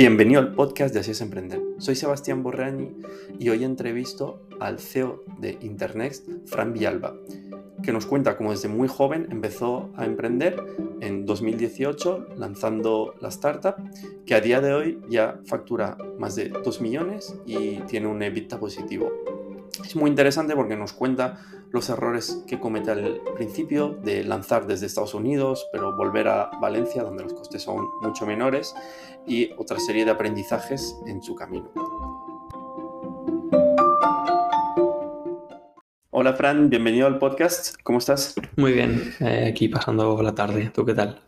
Bienvenido al podcast de Así es Emprender. Soy Sebastián Borrani y hoy entrevisto al CEO de Internext, Fran Villalba, que nos cuenta cómo desde muy joven empezó a emprender en 2018 lanzando la startup, que a día de hoy ya factura más de 2 millones y tiene un EBITDA positivo. Es muy interesante porque nos cuenta los errores que comete al principio de lanzar desde Estados Unidos, pero volver a Valencia, donde los costes son mucho menores, y otra serie de aprendizajes en su camino. Hola Fran, bienvenido al podcast. ¿Cómo estás? Muy bien, eh, aquí pasando la tarde. ¿Tú qué tal?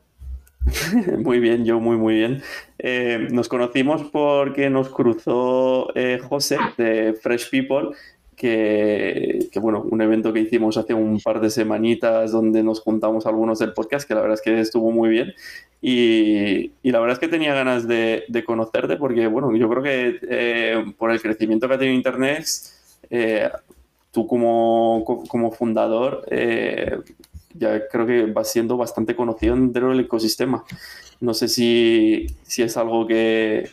muy bien, yo muy, muy bien. Eh, nos conocimos porque nos cruzó eh, José de Fresh People que, bueno, un evento que hicimos hace un par de semanitas donde nos juntamos algunos del podcast, que la verdad es que estuvo muy bien. Y, y la verdad es que tenía ganas de, de, conocerte porque, bueno, yo creo que eh, por el crecimiento que ha tenido Internet, eh, tú como, como fundador, eh, ya creo que vas siendo bastante conocido dentro del ecosistema. No sé si, si es algo que,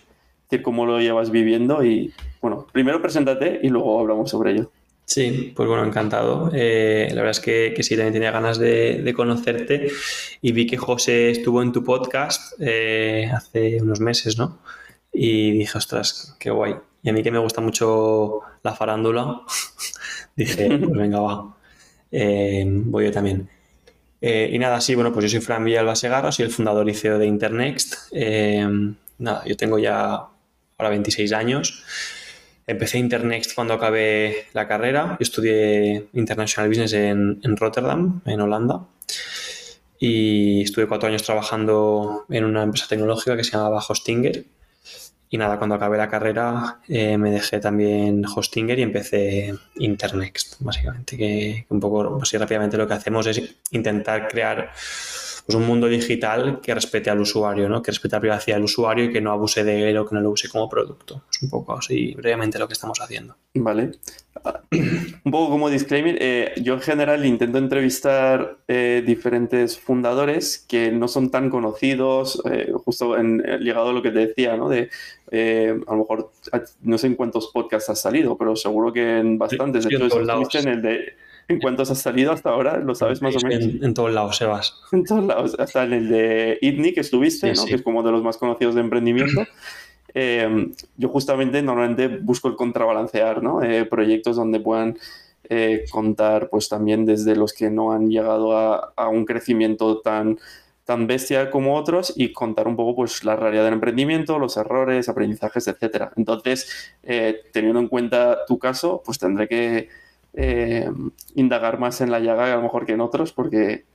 que cómo lo llevas viviendo y, bueno, primero preséntate y luego hablamos sobre ello. Sí, pues bueno, encantado. Eh, la verdad es que, sí, también tenía ganas de, conocerte y vi que José estuvo en tu podcast eh, hace unos meses, ¿no? Y dije, ostras, qué guay. Y a mí que me gusta mucho la farándula, dije, pues venga, va, eh, voy yo también. y nada, sí, bueno, pues yo soy Fran Villalba Segarra, soy el fundador y CEO de Internext. nada, yo tengo ya ahora 26 años. Empecé Internext cuando acabé la carrera. Yo estudié International Business en, Rotterdam, en Holanda. Y estuve cuatro años trabajando en una empresa tecnológica que se llamaba Hostinger. Y nada, cuando acabé la carrera eh, me dejé también Hostinger y empecé Internext, básicamente. Que un poco, así rápidamente lo que hacemos es intentar crear pues un mundo digital que respete al usuario, ¿no? que respete la privacidad del usuario y que no abuse de él o que no lo use como producto. Es un poco así brevemente lo que estamos haciendo. Vale. Un poco como disclaimer, eh, yo en general intento entrevistar eh, diferentes fundadores que no son tan conocidos, eh, justo en, ligado a lo que te decía, ¿no? De, a lo mejor, no sé en cuántos podcasts has salido, pero seguro que en bastantes. de hecho, estuviste en el de ¿En cuántos has salido hasta ahora? ¿Lo sabes más o menos? En, todos lados, Sebas. En todos lados. Hasta en el de ITNI que estuviste, ¿no? que es como de los más conocidos de emprendimiento. Em, yo justamente normalmente busco el contrabalancear, ¿no? Eh, proyectos donde puedan eh, contar pues también desde los que no han llegado a, a, un crecimiento tan, tan bestia como otros y contar un poco pues la realidad del emprendimiento, los errores, aprendizajes, etcétera. Entonces, eh, teniendo en cuenta tu caso, pues tendré que eh, indagar más en la llaga a lo mejor que en otros, porque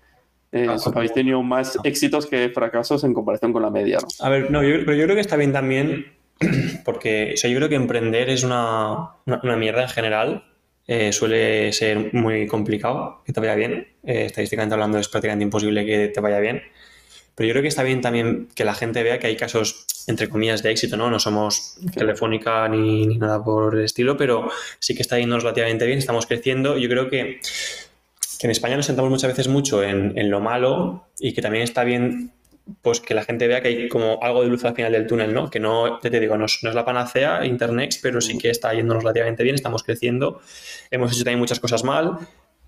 eh, ah, habéis tenido más éxitos que fracasos en comparación con la media. A ver, no, yo, pero yo creo que está bien también, porque yo creo que emprender es una, una, mierda en general. Eh, suele ser muy complicado que te vaya bien. estadísticamente hablando, es prácticamente imposible que te vaya bien. Pero yo creo que está bien también que la gente vea que hay casos, entre comillas, de éxito, ¿no? No somos telefónica ni, nada por el estilo, pero sí que está yendo relativamente bien, estamos creciendo. Yo creo que, que en España nos sentamos muchas veces mucho en, en, lo malo y que también está bien pues que la gente vea que hay como algo de luz al final del túnel, ¿no? Que no, te digo, no es, no es la panacea, Internet, pero sí que está yéndonos relativamente bien, estamos creciendo. Hemos hecho también muchas cosas mal,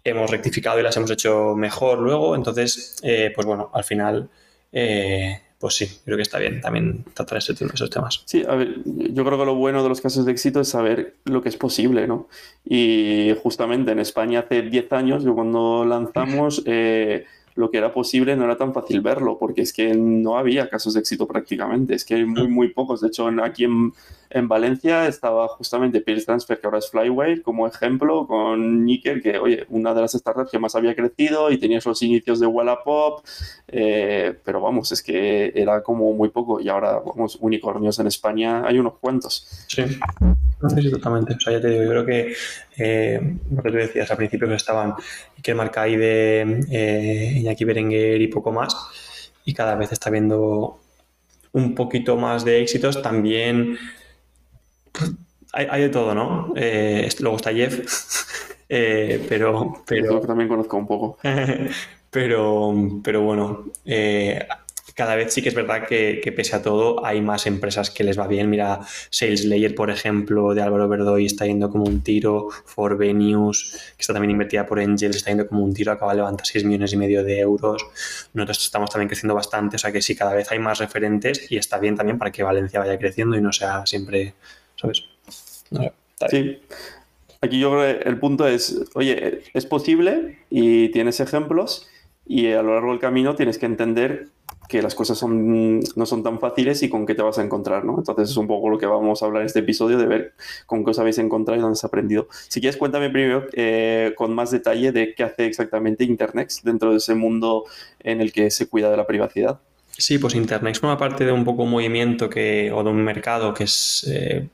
hemos rectificado y las hemos hecho mejor luego. Entonces, eh, pues bueno, al final eh, pues sí, creo que está bien también tratar ese, esos temas. Sí, a ver, yo creo que lo bueno de los casos de éxito es saber lo que es posible, ¿no? Y justamente en España hace 10 años, yo cuando lanzamos, eh, lo que era posible no era tan fácil verlo, porque es que no había casos de éxito prácticamente, es que hay muy, muy pocos. De hecho, aquí en, en Valencia estaba justamente Peers Transfer, que ahora es Flyway, como ejemplo, con Nickel, que, oye, una de las startups que más había crecido y tenía esos inicios de Wallapop, eh, pero vamos, es que era como muy poco y ahora, vamos, unicornios en España hay unos cuantos. Sí. Sí, totalmente. O sea, ya te digo, yo creo que eh, lo que tú decías al principio que estaban que marca ahí de eh, Iñaki Berenguer y poco más, y cada vez está viendo un poquito más de éxitos. También hay, de todo, ¿no? Eh, luego está Jeff, eh, pero, pero... también conozco un poco. pero, pero bueno, cada vez sí que es verdad que, pese a todo hay más empresas que les va bien. Mira, SalesLayer, por ejemplo, de Álvaro Verdoy está yendo como un tiro, For Venues, que está también invertida por Angels, está yendo como un tiro, acaba de levantar 6 millones y medio de euros. Nosotros estamos también creciendo bastante, o sea que sí, cada vez hay más referentes y está bien también para que Valencia vaya creciendo y no sea siempre, ¿sabes? sí. Aquí yo creo que el punto es, oye, es posible y tienes ejemplos y a lo largo del camino tienes que entender que las cosas son, no son tan fáciles y con qué te vas a encontrar, ¿no? Entonces es un poco lo que vamos a hablar en este episodio, de ver con qué os habéis encontrado y dónde has aprendido. Si quieres, cuéntame primero eh, con más detalle de qué hace exactamente Internext dentro de ese mundo en el que se cuida de la privacidad. Sí, pues Internext forma parte de un poco un movimiento que, o de un mercado que es eh,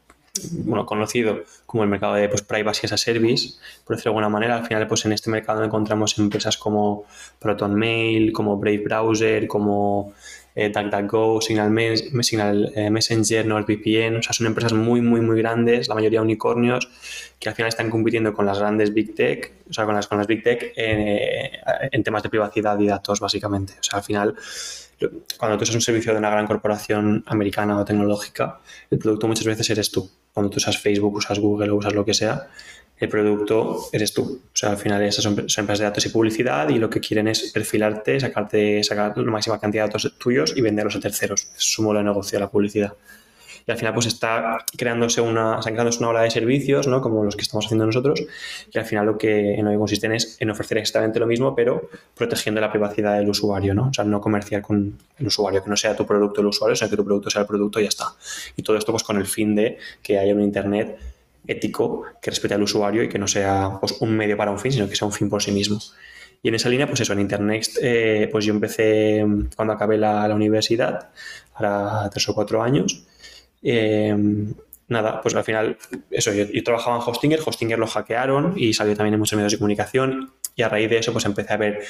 bueno, conocido como el mercado de pues, privacy as a service, por decirlo de alguna manera. Al final, pues en este mercado encontramos empresas como ProtonMail, como Brave Browser, como eh, DuckDuckGo, Signal, Signal eh, Messenger, NordVPN. O sea, son empresas muy, muy, muy grandes, la mayoría unicornios, que al final están compitiendo con las grandes Big Tech, o sea, con las, con las Big Tech eh, en temas de privacidad y datos, básicamente. O sea, al final cuando tú usas un servicio de una gran corporación americana o tecnológica, el producto muchas veces eres tú. Cuando tú usas Facebook, usas Google o usas lo que sea, el producto eres tú. O sea, al final esas son, empresas de datos y publicidad y lo que quieren es perfilarte, sacarte, sacar la máxima cantidad de datos tuyos y venderlos a terceros. Es su modo de negocio la publicidad y al final pues está creándose una, está creándose una ola de servicios, ¿no? Como los que estamos haciendo nosotros, y al final lo que, en lo que consisten es en ofrecer exactamente lo mismo, pero protegiendo la privacidad del usuario, ¿no? O sea, no comerciar con el usuario, que no sea tu producto el usuario, sino que tu producto sea el producto y ya está. Y todo esto pues con el fin de que haya un Internet ético que respete al usuario y que no sea pues, un medio para un fin, sino que sea un fin por sí mismo. Y en esa línea, pues eso, en Internet, eh, pues yo empecé cuando acabé la, la universidad, ahora tres o cuatro años, Em, nada, pues al final, eso, yo, trabajaba en Hostinger, Hostinger lo hackearon y salió también en muchos medios de comunicación y a raíz de eso pues empecé a ver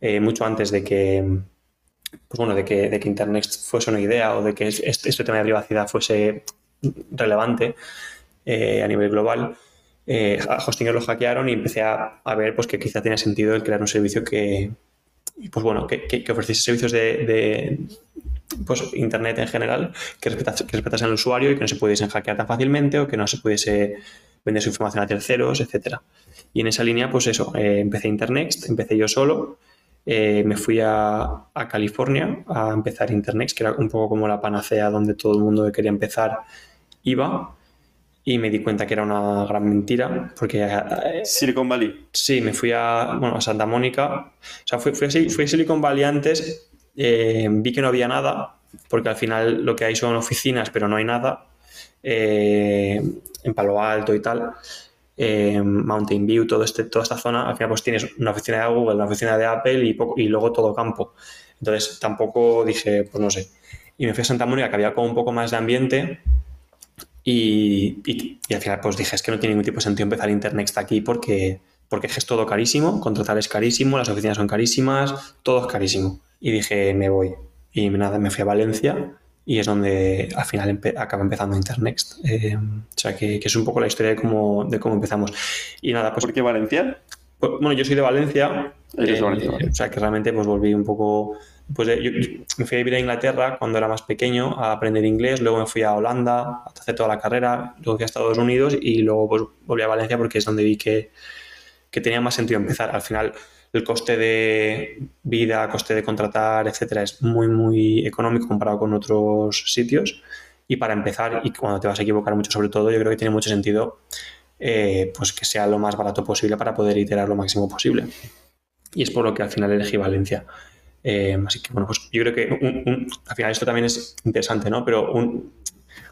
eh, mucho antes de que, pues bueno, de que, de que Internet fuese una idea o de que este, este tema de privacidad fuese relevante eh, a nivel global. Eh, a Hostinger lo hackearon y empecé a, ver pues, que quizá tenía sentido el crear un servicio que, pues bueno, que, que, ofreciese servicios de, pues, Internet en general, que respetase, que al usuario y que no se pudiesen hackear tan fácilmente o que no se pudiese vender su información a terceros, etcétera. Y en esa línea, pues eso, eh, empecé Internext, empecé yo solo, eh, me fui a, California a empezar Internext, que era un poco como la panacea donde todo el mundo que quería empezar iba y me di cuenta que era una gran mentira porque... Eh, Silicon Valley. Sí, me fui a, bueno, a Santa Mónica. O sea, fui, fui, a, fui a Silicon Valley antes eh, vi que no había nada, porque al final lo que hay son oficinas, pero no hay nada. Eh, en Palo Alto y tal. Eh, Mountain View, todo este, toda esta zona, al final pues tienes una oficina de Google, una oficina de Apple y, y luego todo campo. Entonces tampoco dije, pues no sé. Y me fui a Santa Mónica, que había como un poco más de ambiente. Y, y, al final pues dije, es que no tiene ningún tipo de sentido empezar Internet aquí porque, porque es todo carísimo, contratar es carísimo, las oficinas son carísimas, todo es carísimo y dije, me voy. Y nada, me fui a Valencia y es donde al final acaba empezando Internext. Eh, o sea, que, es un poco la historia de cómo, de cómo empezamos. Y nada, pues... ¿Por qué Valencia? Pues, bueno, yo soy de Valencia. Eh, Valencia O sea, que realmente pues volví un poco... Pues yo, me fui a vivir a Inglaterra cuando era más pequeño a aprender inglés, luego me fui a Holanda a hacer toda la carrera, luego fui a Estados Unidos y luego pues volví a Valencia porque es donde vi que, que tenía más sentido empezar. Al final el coste de vida, coste de contratar, etcétera, es muy, muy económico comparado con otros sitios. Y para empezar, y cuando te vas a equivocar mucho sobre todo, yo creo que tiene mucho sentido eh, pues que sea lo más barato posible para poder iterar lo máximo posible. Y es por lo que al final elegí Valencia. Eh, así que, bueno, pues yo creo que al final esto también es interesante, ¿no? Pero un,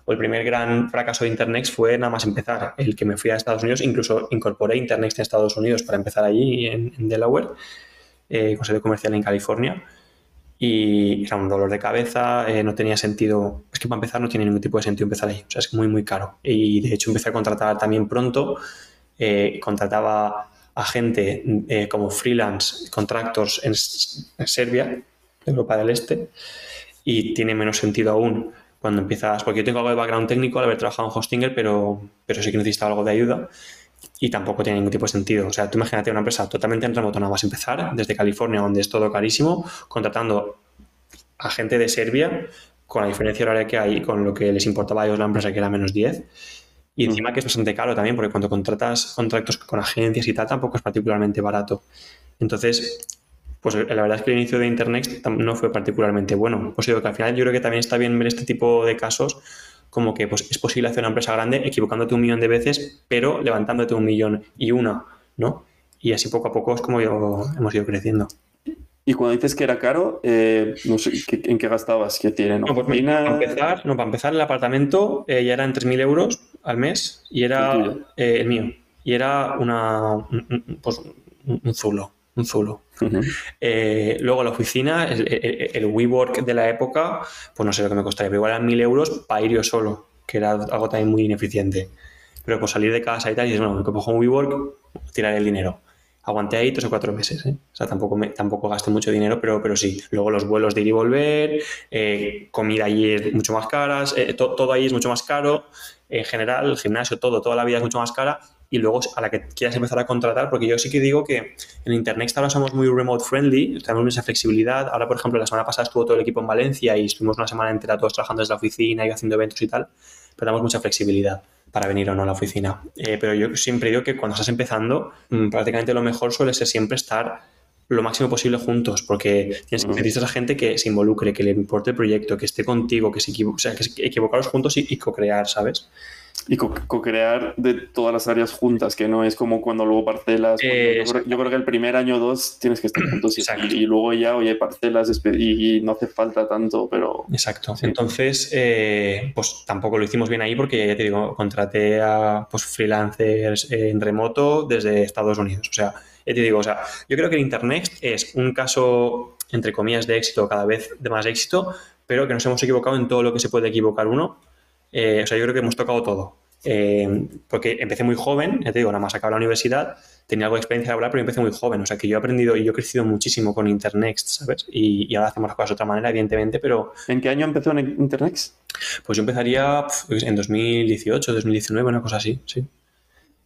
el primer gran fracaso de Internext fue nada más empezar, el que me fui a Estados Unidos, incluso incorporé Internext en Estados Unidos para empezar allí en, Delaware, eh, con sede comercial en California. Y era un dolor de cabeza, eh, no tenía sentido, es que para empezar no tiene ningún tipo de sentido empezar ahí, o sea, es muy, muy caro. Y de hecho empecé a contratar también pronto, eh, contrataba a gente eh, como freelance, contractors en, Serbia, Europa del Este, y tiene menos sentido aún cuando empiezas, porque yo tengo algo de background técnico al haber trabajado en Hostinger, pero, pero sí que necesitaba algo de ayuda y tampoco tiene ningún tipo de sentido. O sea, tú imagínate una empresa totalmente en remoto, nada más empezar, desde California, donde es todo carísimo, contratando a gente de Serbia, con la diferencia horaria que hay, con lo que les importaba a ellos la empresa, que era menos 10. Y encima que es bastante caro también, porque cuando contratas contratos con agencias y tal, tampoco es particularmente barato. Entonces, pues la verdad es que el inicio de Internet no fue particularmente bueno. Pues digo que al final yo creo que también está bien ver este tipo de casos como que pues, es posible hacer una empresa grande equivocándote un millón de veces, pero levantándote un millón y una, ¿no? Y así poco a poco es como yo, hemos ido creciendo. Y cuando dices que era caro, eh, no sé, ¿en qué gastabas? ¿Qué tiene? No, pues, para, empezar, no, para empezar, el apartamento eh, ya eran 3.000 euros al mes y era eh, el mío. Y era una, un, pues, un zulo un zulo. Eh, luego la oficina, el, WeWork de la época, pues no sé lo que me costaría, pero igual eran mil euros para ir yo solo, que era algo también muy ineficiente. Pero por salir de casa y tal, y dices, bueno, me cojo un WeWork, tiraré el dinero. Aguanté ahí tres o cuatro meses, ¿eh? O sea, tampoco, me, tampoco gasté mucho dinero, pero, pero sí. Luego los vuelos de ir y volver, eh, comida allí es mucho más cara, todo ahí es mucho más caro. En general, el gimnasio, todo, toda la vida es mucho más cara y luego a la que quieras empezar a contratar, porque yo sí que digo que en Internet ahora somos muy remote friendly, tenemos esa flexibilidad. Ahora, por ejemplo, la semana pasada estuvo todo el equipo en Valencia y estuvimos una semana entera todos trabajando desde la oficina y haciendo eventos y tal, pero damos mucha flexibilidad para venir o no a la oficina. Eh, pero yo siempre digo que cuando estás empezando, mm, prácticamente lo mejor suele ser siempre estar lo máximo posible juntos, porque tienes, necesitas a gente que se involucre, que le importe el proyecto, que esté contigo, que se o sea, que equivocaros juntos y, y co-crear, ¿sabes? Y co-crear de todas las áreas juntas, que no es como cuando luego parcelas. yo, creo, que el primer año o dos tienes que estar juntos y, y, luego ya, oye, parcelas y, no hace falta tanto, pero... Exacto. Entonces, eh, pues tampoco lo hicimos bien ahí porque, ya te digo, contraté a pues, freelancers en remoto desde Estados Unidos. O sea, te digo, o sea, yo creo que el Internet es un caso, entre comillas, de éxito, cada vez de más éxito, pero que nos hemos equivocado en todo lo que se puede equivocar uno eh, o sea, yo creo que hemos tocado todo. Eh, porque empecé muy joven, ya te digo, nada más acabé la universidad, tenía algo de experiencia laboral, pero empecé muy joven. O sea, que yo he aprendido y yo he crecido muchísimo con Internext, ¿sabes? Y, ahora hacemos las cosas de otra manera, evidentemente, pero... ¿En qué año empezó en Internext? Pues yo empezaría en 2018, 2019, una cosa así, sí.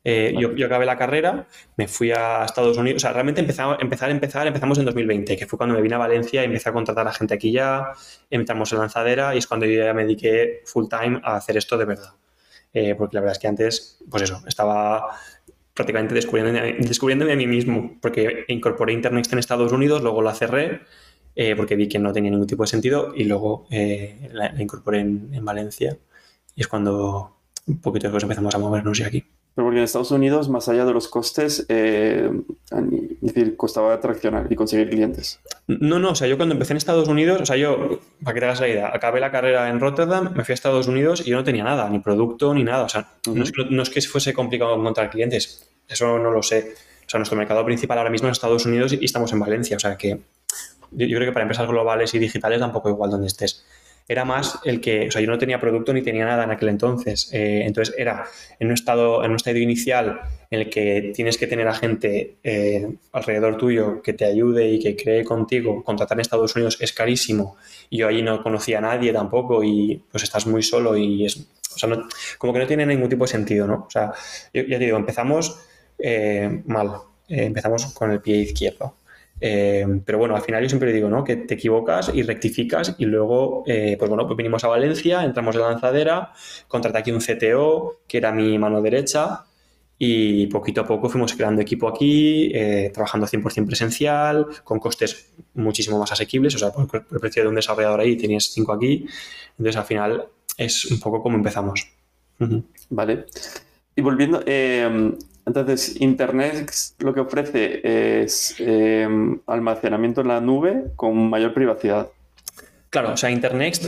Eh, yo, acabé la carrera, me fui a Estados Unidos, o sea, realmente empezamos, empezar, empezar, empezamos en 2020, que fue cuando me vine a Valencia y empecé a contratar a gente aquí ya, entramos en lanzadera y es cuando yo ya me dediqué full time a hacer esto de verdad. Eh, porque la verdad es que antes, pues eso, estaba prácticamente descubriéndome, descubriéndome a mí mismo, porque incorporé Internet en Estados Unidos, luego la cerré, eh, porque vi que no tenía ningún tipo de sentido y luego la, incorporé en, en, Valencia y es cuando un poquito después empezamos a movernos ya aquí. Pero porque en Estados Unidos, más allá de los costes, eh, es decir, costaba atraccionar y conseguir clientes. No, no, o sea, yo cuando empecé en Estados Unidos, o sea, yo, para que te hagas la idea, acabé la carrera en Rotterdam, me fui a Estados Unidos y yo no tenía nada, ni producto, ni nada. O sea, no, es que, no, es que, fuese complicado encontrar clientes, eso no lo sé. O sea, nuestro mercado principal ahora mismo es Estados Unidos y estamos en Valencia, o sea que yo, yo creo que para empresas globales y digitales tampoco igual donde estés era más el que, o sea, yo no tenía producto ni tenía nada en aquel entonces. Eh, entonces era en un estado, en un estadio inicial en el que tienes que tener a gente eh, alrededor tuyo que te ayude y que cree contigo. Contratar en Estados Unidos es carísimo. Y yo allí no conocía a nadie tampoco y pues estás muy solo y es, o sea, como que no tiene ningún tipo de sentido, ¿no? O sea, yo, ya te digo, empezamos eh, mal. empezamos con el pie izquierdo. Eh, pero bueno, al final yo siempre digo, ¿no? Que te equivocas y rectificas y luego, eh, pues bueno, pues vinimos a Valencia, entramos en la lanzadera, contraté aquí un CTO, que era mi mano derecha, y poquito a poco fuimos creando equipo aquí, eh, trabajando 100% presencial, con costes muchísimo más asequibles, o sea, por, el precio de un desarrollador ahí tenías cinco aquí, entonces al final es un poco como empezamos. Vale. Y volviendo, entonces, Internet lo que ofrece es em, almacenamiento en la nube con mayor privacidad. Claro, o sea, Internet,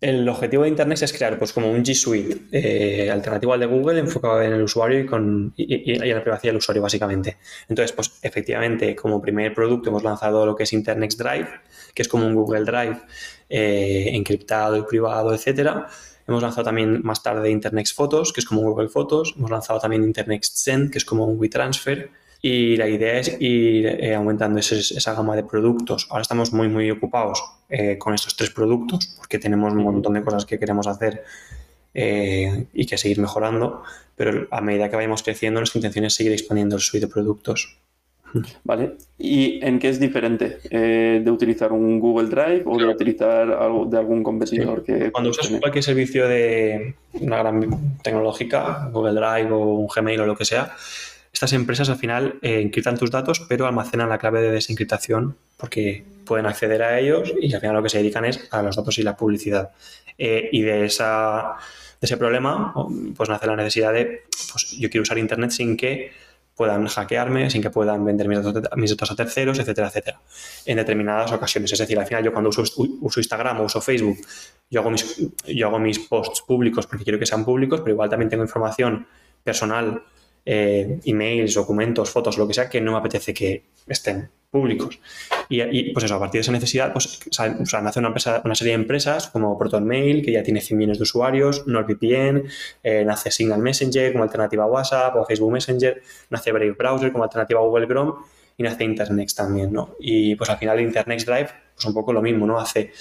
el objetivo de Internet es crear pues como un G Suite eh, alternativo al de Google enfocado en el usuario y, con, en la privacidad del usuario, básicamente. Entonces, pues efectivamente, como primer producto hemos lanzado lo que es Internet Drive, que es como un Google Drive eh, encriptado y privado, etcétera Hemos lanzado también más tarde Internet Fotos, que es como Google Fotos. Hemos lanzado también Internet Send, que es como un WeTransfer. Y la idea es ir eh, aumentando esa gama de productos. Ahora estamos muy, muy ocupados eh, con estos tres productos porque tenemos un montón de cosas que queremos hacer eh, y que seguir mejorando. Pero a medida que vayamos creciendo, nuestra intención es seguir expandiendo el suite de productos. Vale. ¿Y en qué es diferente eh, de utilizar un Google Drive o de utilizar algo de algún competidor que cuando usas cualquier servicio de una gran tecnológica, Google Drive o un Gmail o lo que sea, estas empresas al final eh, encriptan tus datos, pero almacenan la clave de desencriptación porque pueden acceder a ellos y al final lo que se dedican es a los datos y la publicidad. Eh, y de, esa, de ese problema, pues nace la necesidad de, pues yo quiero usar Internet sin que puedan hackearme, sin que puedan vender mis datos, a terceros, etcétera, etcétera, en determinadas ocasiones. Es decir, al final yo cuando uso, uso Instagram o uso Facebook, yo hago, mis, yo hago mis posts públicos porque quiero que sean públicos, pero igual también tengo información personal eh, emails, documentos, fotos, lo que sea, que no me apetece que estén públicos. Y, pues eso, a partir de esa necesidad, pues o sea, nace una, empresa, una serie de empresas como ProtonMail, que ya tiene 100 millones de usuarios, NordVPN, eh, nace Signal Messenger como alternativa a WhatsApp o Facebook Messenger, nace Brave Browser como alternativa a Google Chrome y nace Internext también, ¿no? Y pues al final Internext Drive, pues un poco lo mismo, ¿no? Hace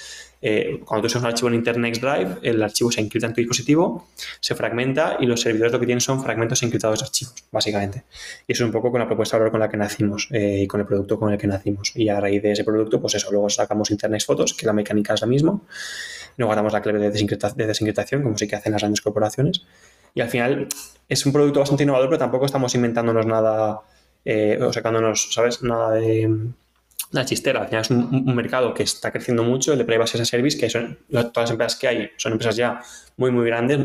eh, cuando tú usas un archivo en Internet Drive, el archivo se encripta en tu dispositivo, se fragmenta y los servidores lo que tienen son fragmentos encriptados de archivos, básicamente. Y eso es un poco con la propuesta de valor con la que nacimos eh, y con el producto con el que nacimos. Y a raíz de ese producto, pues eso, luego sacamos Internet Fotos, que la mecánica es la misma. Luego guardamos la clave de, desencriptación, como sí que hacen las grandes corporaciones. Y al final es un producto bastante innovador, pero tampoco estamos inventándonos nada eh, o sacándonos, ¿sabes? Nada de la chistera. Al final es un, mercado que está creciendo mucho, el de Privacy as a Service, que son todas las empresas que hay, son empresas ya muy, muy grandes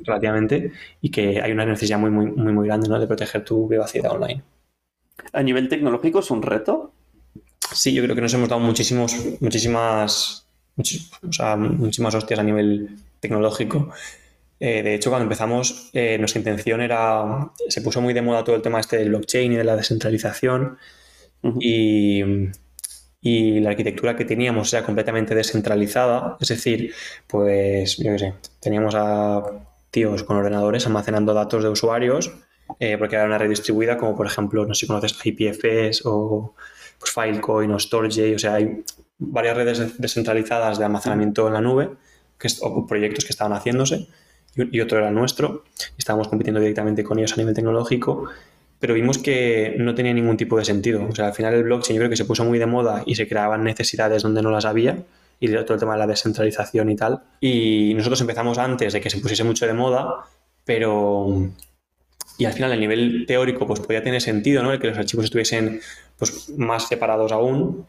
relativamente y que hay una necesidad muy, muy, muy, muy grande ¿no? de proteger tu privacidad online. ¿A nivel tecnológico es un reto? Sí, yo creo que nos hemos dado muchísimos, muchísimas, muchísimas hostias a nivel tecnológico. Eh, de hecho, cuando empezamos, eh, nuestra intención era, se puso muy de moda todo el tema este del blockchain y de la descentralización. Y, la arquitectura que teníamos era completamente descentralizada, es decir, pues yo qué sé, teníamos a tíos con ordenadores almacenando datos de usuarios eh, porque era una red distribuida como por ejemplo, no sé si conoces IPFS o pues, Filecoin o Storage, o sea, hay varias redes descentralizadas de almacenamiento en la nube que o proyectos que estaban haciéndose y, otro era nuestro. Estábamos compitiendo directamente con ellos a nivel tecnológico pero vimos que no tenía ningún tipo de sentido. O sea, al final el blockchain creo que se puso muy de moda y se creaban necesidades donde no las había y todo el tema de la descentralización y tal. Y nosotros empezamos antes de que se pusiese mucho de moda, pero... Y al final, a nivel teórico, pues podía tener sentido, ¿no? El que los archivos estuviesen pues, más separados aún,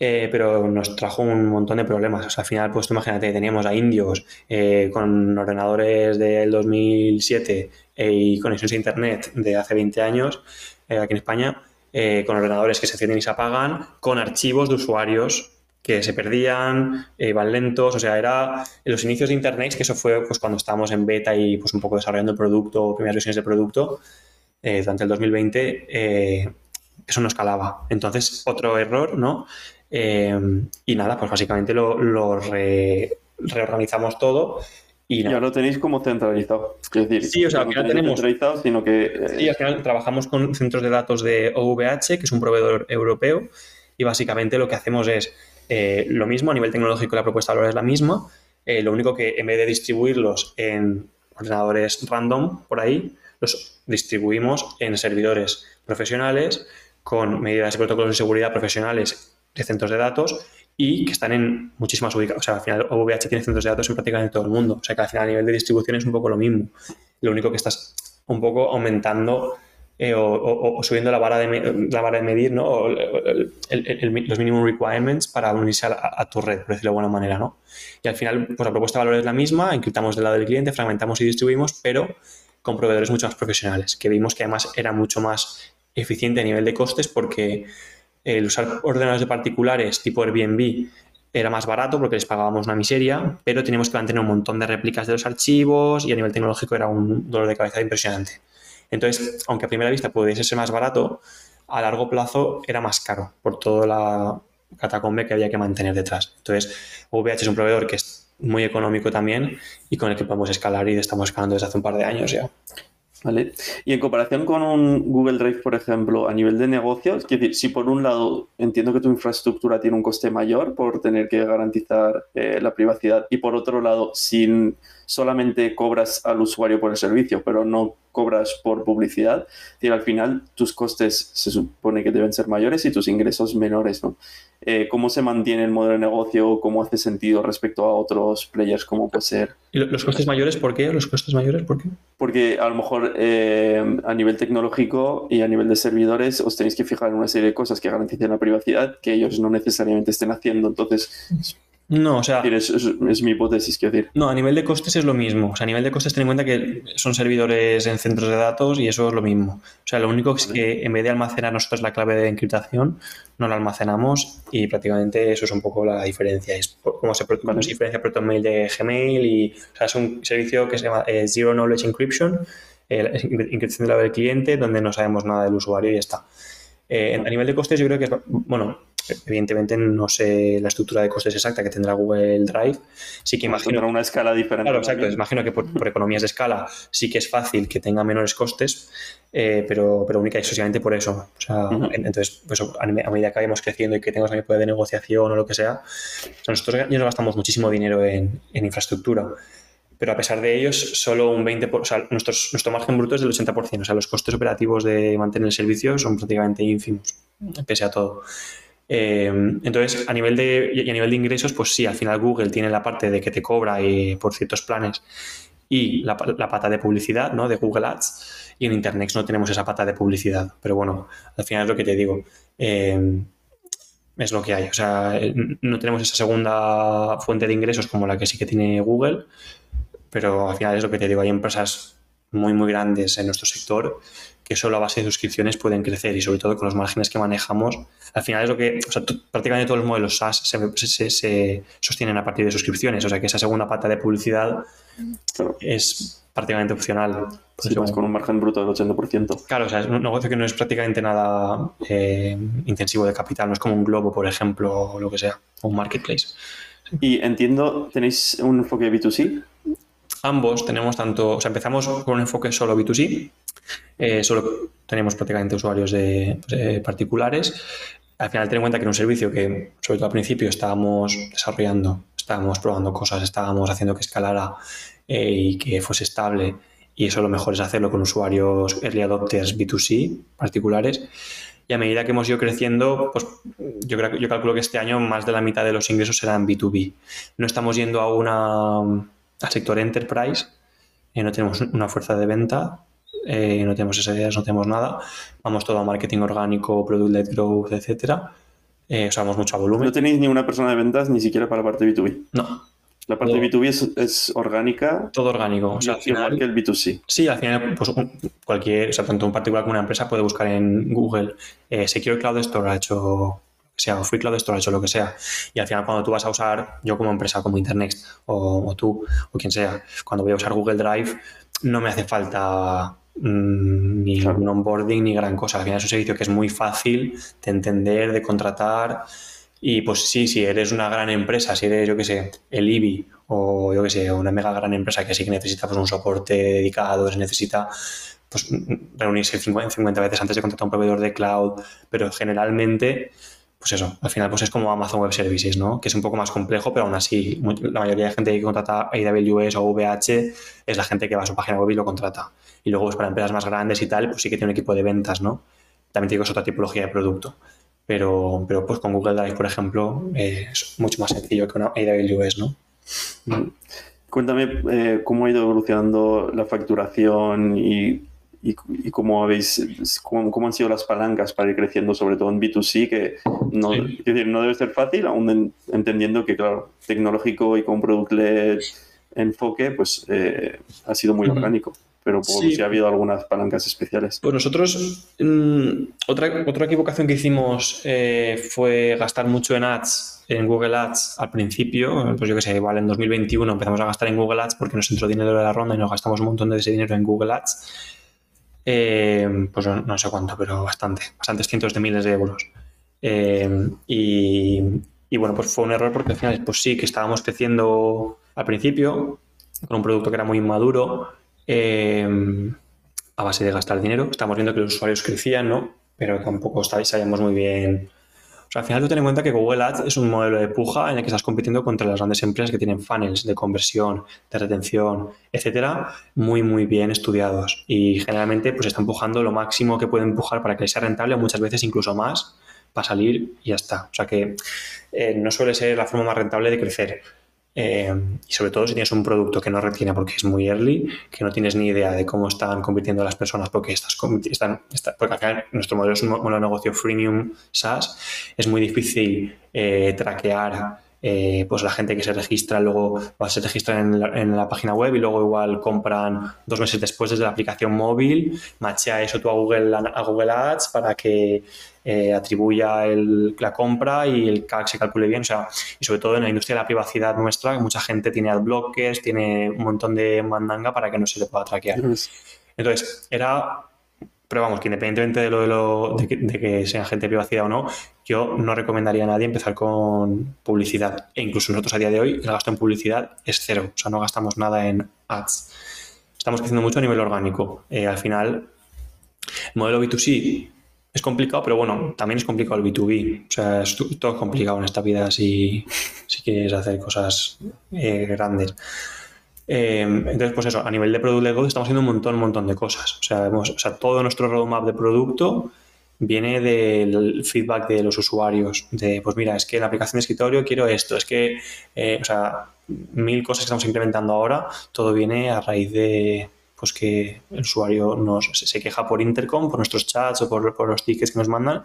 eh, pero nos trajo un montón de problemas. O sea, al final, pues tú imagínate, teníamos a indios eh, con ordenadores del 2007 eh, y conexiones a Internet de hace 20 años aquí en España, con ordenadores que se encienden y se apagan, con archivos de usuarios que se perdían, iban lentos, o sea, era en los inicios de Internet, que eso fue pues, cuando estábamos en beta y pues un poco desarrollando el producto, primeras versiones del producto, durante el 2020, eso no escalaba. Entonces, otro error, ¿no? Em, y nada, pues básicamente lo, reorganizamos todo. Y ya lo tenéis como centralizado. Es decir, sí, o sea, al final tenemos. Centralizado, sino que. Eh, sí, al final trabajamos con centros de datos de OVH, que es un proveedor europeo, y básicamente lo que hacemos es eh, lo mismo, a nivel tecnológico la propuesta de valor es la misma, eh, lo único que en vez de distribuirlos en ordenadores random por ahí, los distribuimos en servidores profesionales con medidas y protocolos de seguridad profesionales de centros de datos y que están en muchísimas ubicaciones. O sea, al final OVH tiene centros de datos en prácticamente todo el mundo. O sea, que al final a nivel de distribución es un poco lo mismo. Lo único que estás un poco aumentando eh, o, subiendo la vara de, la vara de medir, ¿no? los minimum requirements para unirse a, tu red, por decirlo de alguna manera, ¿no? Y al final, pues la propuesta de valor es la misma, encriptamos del lado del cliente, fragmentamos y distribuimos, pero con proveedores mucho más profesionales, que vimos que además era mucho más eficiente a nivel de costes porque el usar ordenadores de particulares tipo Airbnb era más barato porque les pagábamos una miseria, pero teníamos que mantener un montón de réplicas de los archivos y a nivel tecnológico era un dolor de cabeza impresionante. Entonces, aunque a primera vista pudiese ser más barato, a largo plazo era más caro por toda la catacombe que había que mantener detrás. Entonces, VH es un proveedor que es muy económico también y con el que podemos escalar y estamos escalando desde hace un par de años ya. ¿Vale? Y en comparación con un Google Drive, por ejemplo, a nivel de negocios, es decir, si por un lado entiendo que tu infraestructura tiene un coste mayor por tener que garantizar eh, la privacidad y por otro lado, si solamente cobras al usuario por el servicio, pero no cobras por publicidad, y al final tus costes se supone que deben ser mayores y tus ingresos menores, ¿no? Eh, ¿Cómo se mantiene el modelo de negocio? ¿Cómo hace sentido respecto a otros players como puede ser? ¿Y los costes mayores por qué? ¿Los costes mayores por qué? Porque a lo mejor eh, a nivel tecnológico y a nivel de servidores os tenéis que fijar en una serie de cosas que garanticen la privacidad que ellos no necesariamente estén haciendo. Entonces, no, o sea. Es, mi hipótesis, quiero decir. No, a nivel de costes es lo mismo. O sea, a nivel de costes ten en cuenta que son servidores en centros de datos y eso es lo mismo. O sea, lo único es que en vez de almacenar nosotros la clave de encriptación, no la almacenamos y prácticamente eso es un poco la diferencia. Es como se, vale. se diferencia ProtonMail de Gmail y. O sea, es un servicio que se llama eh, Zero Knowledge Encryption, eh, encriptación de la del cliente, donde no sabemos nada del usuario y ya está. Eh, a nivel de costes, yo creo que, bueno, Evidentemente no sé la estructura de costes exacta que tendrá Google Drive. Sí que imagino... Una escala diferente. Claro, exacto. Imagino que por, economías de escala sí que es fácil que tenga menores costes, eh, pero, pero única y exclusivamente por eso. O sea, entonces, pues, a, medida que vayamos creciendo y que tengamos un poder de negociación o lo que sea, nosotros ya nos gastamos muchísimo dinero en, infraestructura pero a pesar de ellos, solo un 20%, o sea, nuestro margen bruto es del 80%, o sea, los costes operativos de mantener el servicio son prácticamente ínfimos, pese a todo. Eh, entonces, a nivel de, y a nivel de ingresos, pues sí, al final Google tiene la parte de que te cobra y, por ciertos planes y la, pata de publicidad, ¿no? De Google Ads. Y en Internet no tenemos esa pata de publicidad. Pero bueno, al final es lo que te digo. Eh, es lo que hay. O sea, no tenemos esa segunda fuente de ingresos como la que sí que tiene Google, pero al final es lo que te digo. Hay empresas muy, muy grandes en nuestro sector que solo a base de suscripciones pueden crecer y sobre todo con los márgenes que manejamos. Al final es lo que, o sea, prácticamente todos los modelos SaaS se, sostienen a partir de suscripciones, o sea que esa segunda pata de publicidad es prácticamente opcional. Sí, con un margen bruto del 80%. Claro, o sea, es un negocio que no es prácticamente nada eh, intensivo de capital, no es como un globo, por ejemplo, o lo que sea, o un marketplace. Y entiendo, ¿tenéis un enfoque B2C? Ambos tenemos tanto, o sea, empezamos con un enfoque solo B2C, eh, solo tenemos prácticamente usuarios de, particulares. Al final, ten en cuenta que era un servicio que, sobre todo al principio, estábamos desarrollando, estábamos probando cosas, estábamos haciendo que escalara eh, y que fuese estable. Y eso lo mejor es hacerlo con usuarios early adopters B2C particulares. Y a medida que hemos ido creciendo, pues yo, creo, yo calculo que este año más de la mitad de los ingresos serán B2B. No estamos yendo a una, al sector enterprise, eh, no tenemos una fuerza de venta, eh, no tenemos ideas, no tenemos nada. Vamos todo a marketing orgánico, product-led growth, etcétera. Eh, usamos mucho volumen. No tenéis ni una persona de ventas ni siquiera para la parte B2B. No. La parte de B2B es, orgánica. Todo orgánico. O sea, al final, que el B2C. Sí, al final, pues cualquier, o sea, tanto un particular como una empresa puede buscar en Google eh, Secure Cloud Storage o sea, Free Cloud Storage o lo que sea. Y al final, cuando tú vas a usar, yo como empresa, como Internet, o, o tú, o quien sea, cuando voy a usar Google Drive, no me hace falta Mm, ni un onboarding ni gran cosa. Al final es un servicio que es muy fácil de entender, de contratar. Y pues sí, si eres una gran empresa, si eres, yo que sé, el IBI o yo que sé, una mega gran empresa que sí que necesita pues, un soporte dedicado, se necesita pues, reunirse 50, 50 veces antes de contratar a un proveedor de cloud, pero generalmente pues eso, al final pues es como Amazon Web Services, ¿no? Que es un poco más complejo, pero aún así la mayoría de gente que contrata AWS o VH es la gente que va a su página web y lo contrata. Y luego pues para empresas más grandes y tal, pues sí que tiene un equipo de ventas, ¿no? También digo es otra tipología de producto. Pero, pero pues con Google Drive, por ejemplo, es mucho más sencillo que una AWS, ¿no? Cuéntame eh, cómo ha ido evolucionando la facturación y y, cómo habéis, cómo, han sido las palancas para ir creciendo, sobre todo en B2C, que no, decir, no debe ser fácil, aún entendiendo que, claro, tecnológico y con product-led enfoque, pues eh, ha sido muy orgánico. Pero si ha habido algunas palancas especiales. Pues nosotros, mm, otra, otra equivocación que hicimos eh, fue gastar mucho en ads, en Google Ads al principio. Pues yo que sé, igual en 2021 empezamos a gastar en Google Ads porque nos entró dinero de la ronda y nos gastamos un montón de ese dinero en Google Ads eh, pues no, sé cuánto, pero bastante, bastantes cientos de miles de euros. Eh, y, bueno, pues fue un error porque al final, pues sí, que estábamos creciendo al principio con un producto que era muy inmaduro eh, a base de gastar dinero. Estamos viendo que los usuarios crecían, ¿no? Pero tampoco sabíamos muy bien O sea, al final tú ten en cuenta que Google Ads es un modelo de puja en el que estás compitiendo contra las grandes empresas que tienen funnels de conversión, de retención, etcétera, muy, muy bien estudiados. Y generalmente pues están empujando lo máximo que pueden empujar para que sea rentable, muchas veces incluso más, para salir y ya está. O sea que eh, no suele ser la forma más rentable de crecer. Eh, y sobre todo si tienes un producto que no retiene porque es muy early, que no tienes ni idea de cómo están convirtiendo las personas porque estás, están, porque acá nuestro modelo es un modelo de negocio freemium SaaS, es muy difícil eh, traquear eh, pues la gente que se registra luego se registran en la, en la, página web y luego igual compran dos meses después desde la aplicación móvil, machea eso tú a Google, a Google Ads para que eh, atribuya el, la compra y el CAC se calcule bien. O sea, y sobre todo en la industria de la privacidad nuestra, mucha gente tiene ad blockers, tiene un montón de mandanga para que no se le pueda traquear. Entonces, era pero vamos, que independientemente de lo, de, lo de, que, de, que, sea gente de privacidad o no, yo no recomendaría a nadie empezar con publicidad. E incluso nosotros a día de hoy el gasto en publicidad es cero. O sea, no gastamos nada en ads. Estamos creciendo mucho a nivel orgánico. Eh, al final, el modelo B2C es complicado, pero bueno, también es complicado el B2B. O sea, es todo complicado en esta vida si, si quieres hacer cosas eh, grandes. Eh, entonces, pues eso, a nivel de Product Lego estamos haciendo un montón, un montón de cosas. O sea, todo nuestro roadmap de producto viene del feedback de los usuarios. De, pues mira, es que en la aplicación de escritorio quiero esto. Es que, eh, o sea, mil cosas que estamos implementando ahora, todo viene a raíz de pues que el usuario nos, se queja por intercom, por nuestros chats o por, por, los tickets que nos mandan.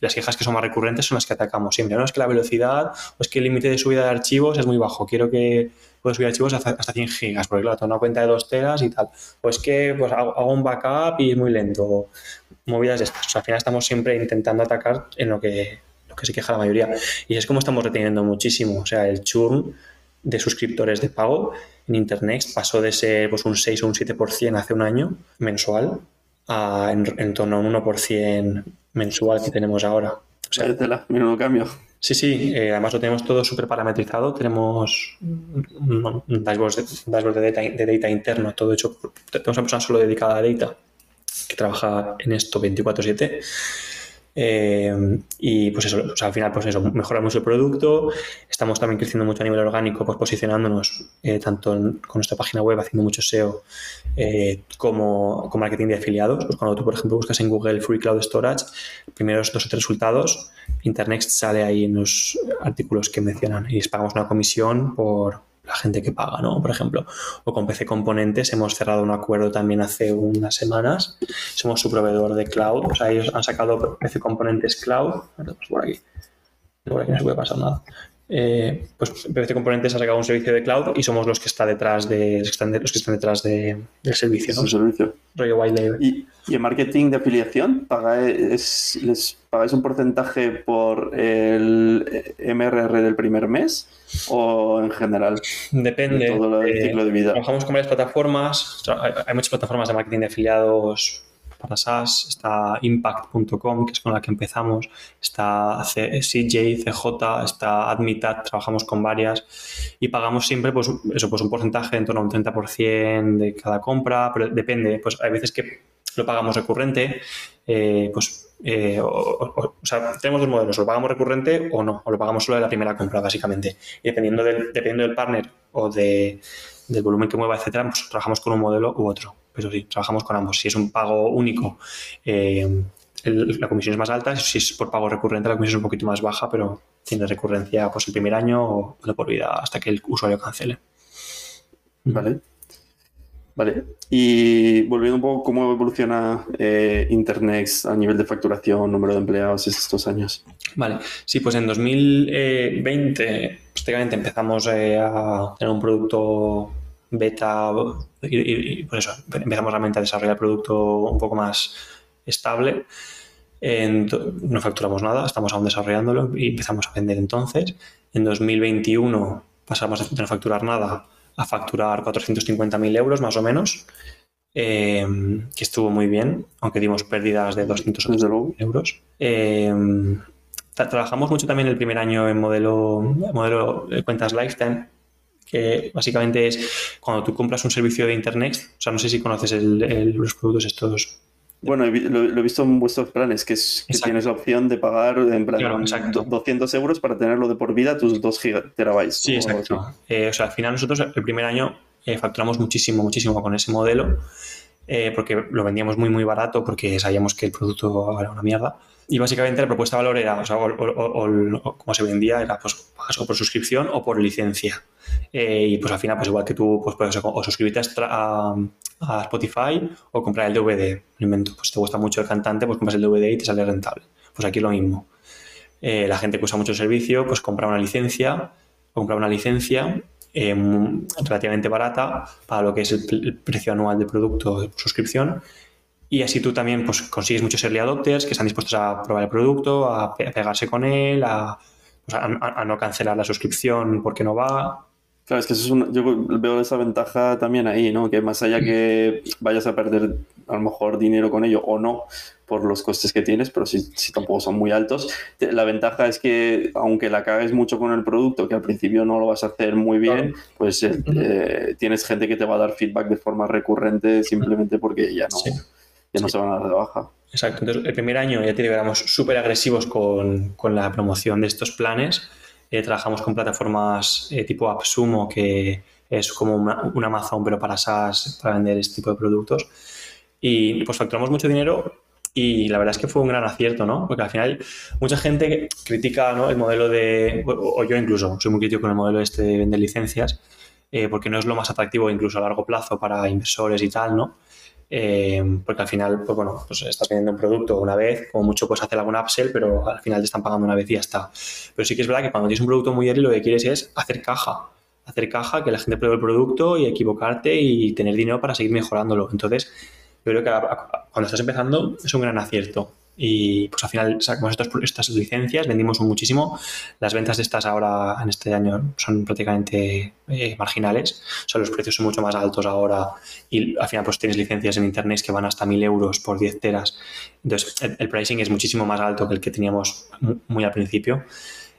Las quejas que son más recurrentes son las que atacamos siempre. No es que la velocidad o es que el límite de subida de archivos es muy bajo. Quiero que puedo subir archivos hasta, hasta 100 gigas, porque claro, tengo una cuenta de 2 teras y tal. O es que pues, hago, un backup y es muy lento. Movidas de estas. O sea, al final estamos siempre intentando atacar en lo que, lo que se queja la mayoría. Y es como estamos reteniendo muchísimo. O sea, el churn de suscriptores de pago en Internet pasó de ser pues, un 6 o un 7% hace un año mensual a en, torno a un 1% mensual que tenemos ahora. O sea, tela, menudo cambio. Sí, sí, eh, además lo tenemos todo súper parametrizado. Tenemos un, dashboard, dashboard de, data, de, interno, todo hecho. Por, tenemos una persona solo dedicada a data que trabaja en esto 24-7 eh, y pues eso, al final, pues eso, mejoramos el producto. Estamos también creciendo mucho a nivel orgánico, pues posicionándonos eh, tanto con nuestra página web, haciendo mucho SEO, eh, como marketing de afiliados. Pues cuando tú, por ejemplo, buscas en Google Free Cloud Storage, primeros dos o tres resultados, Internext sale ahí en los artículos que mencionan y les pagamos una comisión por, la gente que paga, ¿no? Por ejemplo, o con PC Componentes hemos cerrado un acuerdo también hace unas semanas. Somos su proveedor de cloud, o sea, ellos han sacado PC Componentes Cloud. Por aquí, por aquí no se puede pasar nada. Eh, pues PC Componentes ha sacado un servicio de cloud y somos los que está detrás de los que están, de, los que están detrás de, del servicio, ¿no? servicio. Rollo white. ¿Y, ¿Y, en marketing de afiliación pagáis, les pagáis un porcentaje por el MRR del primer mes o en general? Depende. De todo el ciclo de vida. Trabajamos con varias plataformas. Hay muchas plataformas de marketing de afiliados para SaaS, está Impact.com, que es con la que empezamos, está CJ, CJ, está Admitat, trabajamos con varias y pagamos siempre pues, eso, pues un porcentaje en torno a un 30% de cada compra, pero depende, pues hay veces que lo pagamos recurrente, eh, pues eh, tenemos dos modelos, lo pagamos recurrente o no, o lo pagamos solo de la primera compra, básicamente. Y dependiendo del, dependiendo del partner o de, del volumen que mueva, etcétera, pues trabajamos con un modelo u otro. Pero sí, trabajamos con ambos. Si es un pago único, eh, el, la comisión es más alta. Si es por pago recurrente, la comisión es un poquito más baja, pero tiene recurrencia pues el primer año o de por vida hasta que el usuario cancele. Vale. Vale. Y volviendo un poco, ¿cómo evoluciona eh, Internext a nivel de facturación, número de empleados estos años? Vale. Sí, pues en 2020 prácticamente empezamos eh, a tener un producto beta y, y, y, por eso empezamos realmente a desarrollar el producto un poco más estable. En, no facturamos nada, estamos aún desarrollándolo y empezamos a vender entonces. En 2021 pasamos de no facturar nada a facturar 450.000 euros más o menos, eh, que estuvo muy bien, aunque dimos pérdidas de 200 euros. Eh, tra trabajamos mucho también el primer año en modelo, modelo de cuentas lifetime, que básicamente es cuando tú compras un servicio de Internet, o sea, no sé si conoces el, el, los productos estos Bueno, lo, he visto en vuestros planes, que, es, que tienes la opción de pagar en plan 200 euros para tenerlo de por vida tus 2 terabytes. Sí, exacto. Eh, o sea, al final nosotros el primer año eh, facturamos muchísimo, muchísimo con ese modelo, eh, porque lo vendíamos muy, muy barato, porque sabíamos que el producto era una mierda. Y básicamente la propuesta de valor era, o sea, o, como se vendía, era pues o por suscripción o por licencia. Eh, y pues al final, pues igual que tú, pues puedes o suscribirte a, Spotify o comprar el DVD. invento, pues te gusta mucho el cantante, pues compras el DVD y te sale rentable. Pues aquí lo mismo. Eh, la gente que usa mucho el servicio, pues compra una licencia, compra una licencia em, relativamente barata para lo que es el, precio anual del producto de suscripción y así tú también pues, consigues muchos early adopters que están dispuestos a probar el producto, a, pegarse con él, pues, a, a, no cancelar la suscripción porque no va. Claro, es que eso es yo veo esa ventaja también ahí, ¿no? Que más allá que vayas a perder a lo mejor dinero con ello o no por los costes que tienes, pero si, si tampoco son muy altos, la ventaja es que aunque la cagues mucho con el producto, que al principio no lo vas a hacer muy bien, pues eh, eh, tienes gente que te va a dar feedback de forma recurrente simplemente porque ya no ya no se van a dar de baja. Exacto. Entonces, el primer año ya te éramos súper agresivos con, la promoción de estos planes. Eh, trabajamos con plataformas eh, tipo AppSumo, que es como una, Amazon, pero para SaaS, para vender este tipo de productos. Y pues facturamos mucho dinero y la verdad es que fue un gran acierto, ¿no? Porque al final mucha gente critica ¿no? el modelo de, o yo incluso, soy muy crítico con el modelo este de vender licencias, eh, porque no es lo más atractivo incluso a largo plazo para inversores y tal, ¿no? Eh, porque al final, pues bueno, pues estás vendiendo un producto una vez, como mucho puedes hacer algún upsell, pero al final te están pagando una vez y ya está. Pero sí que es verdad que cuando tienes un producto muy early lo que quieres es hacer caja, hacer caja, que la gente pruebe el producto y equivocarte y tener dinero para seguir mejorándolo. Entonces, yo creo que cuando estás empezando es un gran acierto. Y pues al final sacamos estas, estas licencias, vendimos muchísimo. Las ventas de estas ahora, en este año, son prácticamente eh, marginales. O sea, los precios son mucho más altos ahora y al final pues tienes licencias en internet que van hasta 1000 euros por 10 teras. Entonces, el, pricing es muchísimo más alto que el que teníamos muy al principio.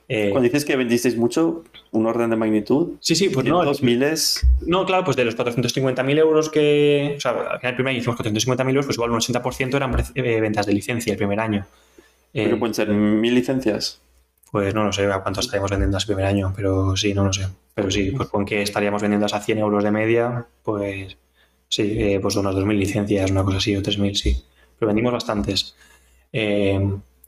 Eh, Cuando dices que vendisteis mucho, un orden de magnitud. Sí, sí, pues no. ¿Dos miles? No, claro, pues de los 450.000 euros que. O sea, al final el primer año hicimos 450.000 euros, pues igual un 80% eran eh, ventas de licencia el primer año. ¿Qué eh, pueden ser mil licencias? Pues no lo sé a cuánto estaríamos vendiendo ese primer año, pero sí, no lo sé. Pero sí, pues con que estaríamos vendiendo a 100 euros de media, pues sí, pues unas 2.000 licencias, una cosa así, o 3.000, sí. Pero vendimos bastantes. Eh,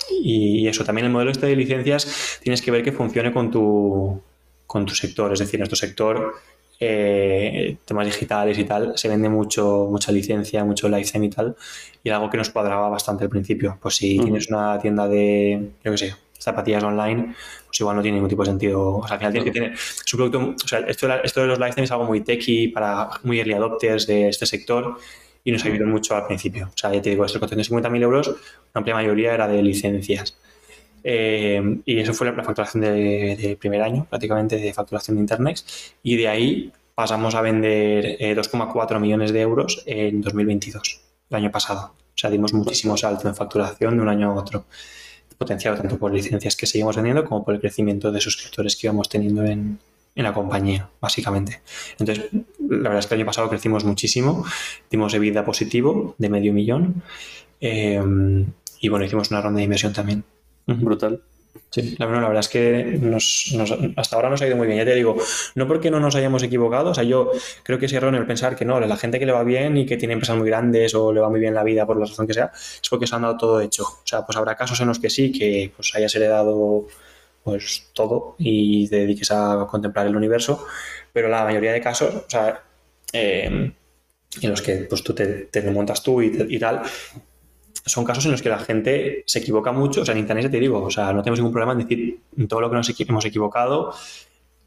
y eso, también el modelo este de licencias tienes que ver que funcione con tu, con tu sector. Es decir, en nuestro sector, eh, temas digitales y tal, se vende mucho, mucha licencia, mucho lifetime y tal. Y algo que nos cuadraba bastante al principio. Pues si tienes una tienda de, yo qué sé, zapatillas online, pues igual no tiene ningún tipo de sentido. O sea, al final tienes que tener su producto. O sea, esto, esto de los lifetime es algo muy techy para muy early adopters de este sector y nos ayudó mucho al principio. O sea, ya te digo, estos 450.000 euros, una amplia mayoría era de licencias. Eh, y eso fue la facturación del de primer año, prácticamente, de facturación de Internet. Y de ahí pasamos a vender 2,4 eh, millones de euros en 2022, el año pasado. O sea, dimos muchísimo salto en facturación de un año a otro, potenciado tanto por licencias que seguimos vendiendo como por el crecimiento de suscriptores que íbamos teniendo en, en la compañía, básicamente. Entonces, la verdad es que el año pasado crecimos muchísimo, dimos vida positivo de medio millón eh, y bueno, hicimos una ronda de inversión también. Brutal. Sí, la, verdad es que hasta ahora nos ha ido muy bien. Ya te digo, no porque no nos hayamos equivocado, o sea, yo creo que es erróneo el pensar que no, la gente que le va bien y que tiene empresas muy grandes o le va muy bien la vida por la razón que sea, es porque se han dado todo hecho. O sea, pues habrá casos en los que sí, que pues hayas heredado pues todo y te dediques a contemplar el universo, pero la mayoría de casos, o sea, eh, en los que pues, tú te, te montas tú y, tal, son casos en los que la gente se equivoca mucho, o sea, en Internet te digo, o sea, no tenemos ningún problema en decir todo lo que nos hemos equivocado,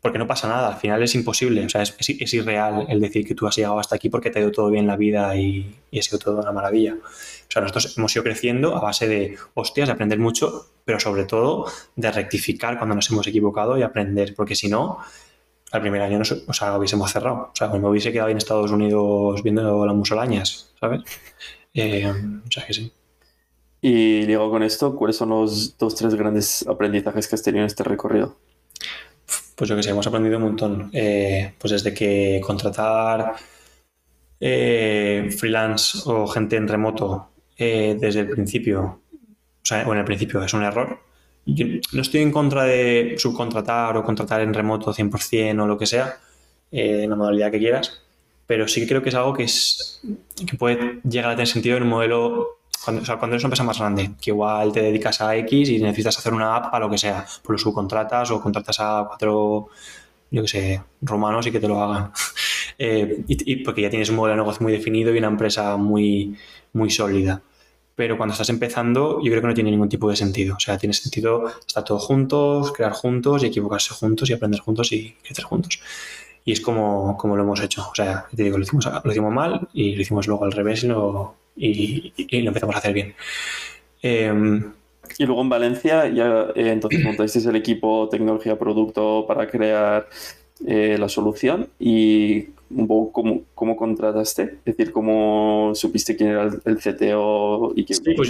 porque no pasa nada, al final es imposible, o sea, es, es, irreal el decir que tú has llegado hasta aquí porque te ha ido todo bien la vida y, y ha sido todo una maravilla. O sea, nosotros hemos ido creciendo a base de hostias, de aprender mucho, pero sobre todo de rectificar cuando nos hemos equivocado y aprender, porque si no, al primer año nos, o sea, hubiésemos cerrado. O sea, me hubiese quedado en Estados Unidos viendo las musolañas, ¿sabes? Eh, o sea que sí. Y digo con esto, ¿cuáles son los dos, tres grandes aprendizajes que has tenido en este recorrido? Pues yo que sé, hemos aprendido un montón. Eh, pues desde que contratar eh, freelance o gente en remoto desde el principio, o sea, en el principio es un error. No estoy en contra de subcontratar o contratar en remoto 100% o lo que sea, eh, en la modalidad que quieras, pero sí creo que es algo que, puede llegar a tener sentido en un modelo cuando, o sea, cuando eres una empresa más grande, que igual te dedicas a X y necesitas hacer una app para lo que sea, pues lo subcontratas o contratas a cuatro, yo que sé, romanos y que te lo hagan. Eh, y, porque ya tienes un modelo de negocio muy definido y una empresa muy, muy sólida. Pero cuando estás empezando, yo creo que no tiene ningún tipo de sentido. O sea, tiene sentido estar todos juntos, crear juntos y equivocarse juntos y aprender juntos y crecer juntos. Y es como, como lo hemos hecho. O sea, te digo, lo hicimos, lo hicimos mal y lo hicimos luego al revés y lo, y, lo empezamos a hacer bien. Em, y luego en Valencia ya eh, entonces montasteis el equipo tecnología producto para crear eh, la solución y un poco cómo, cómo, contrataste, es decir, cómo supiste quién era el, CTO y qué... Sí, pues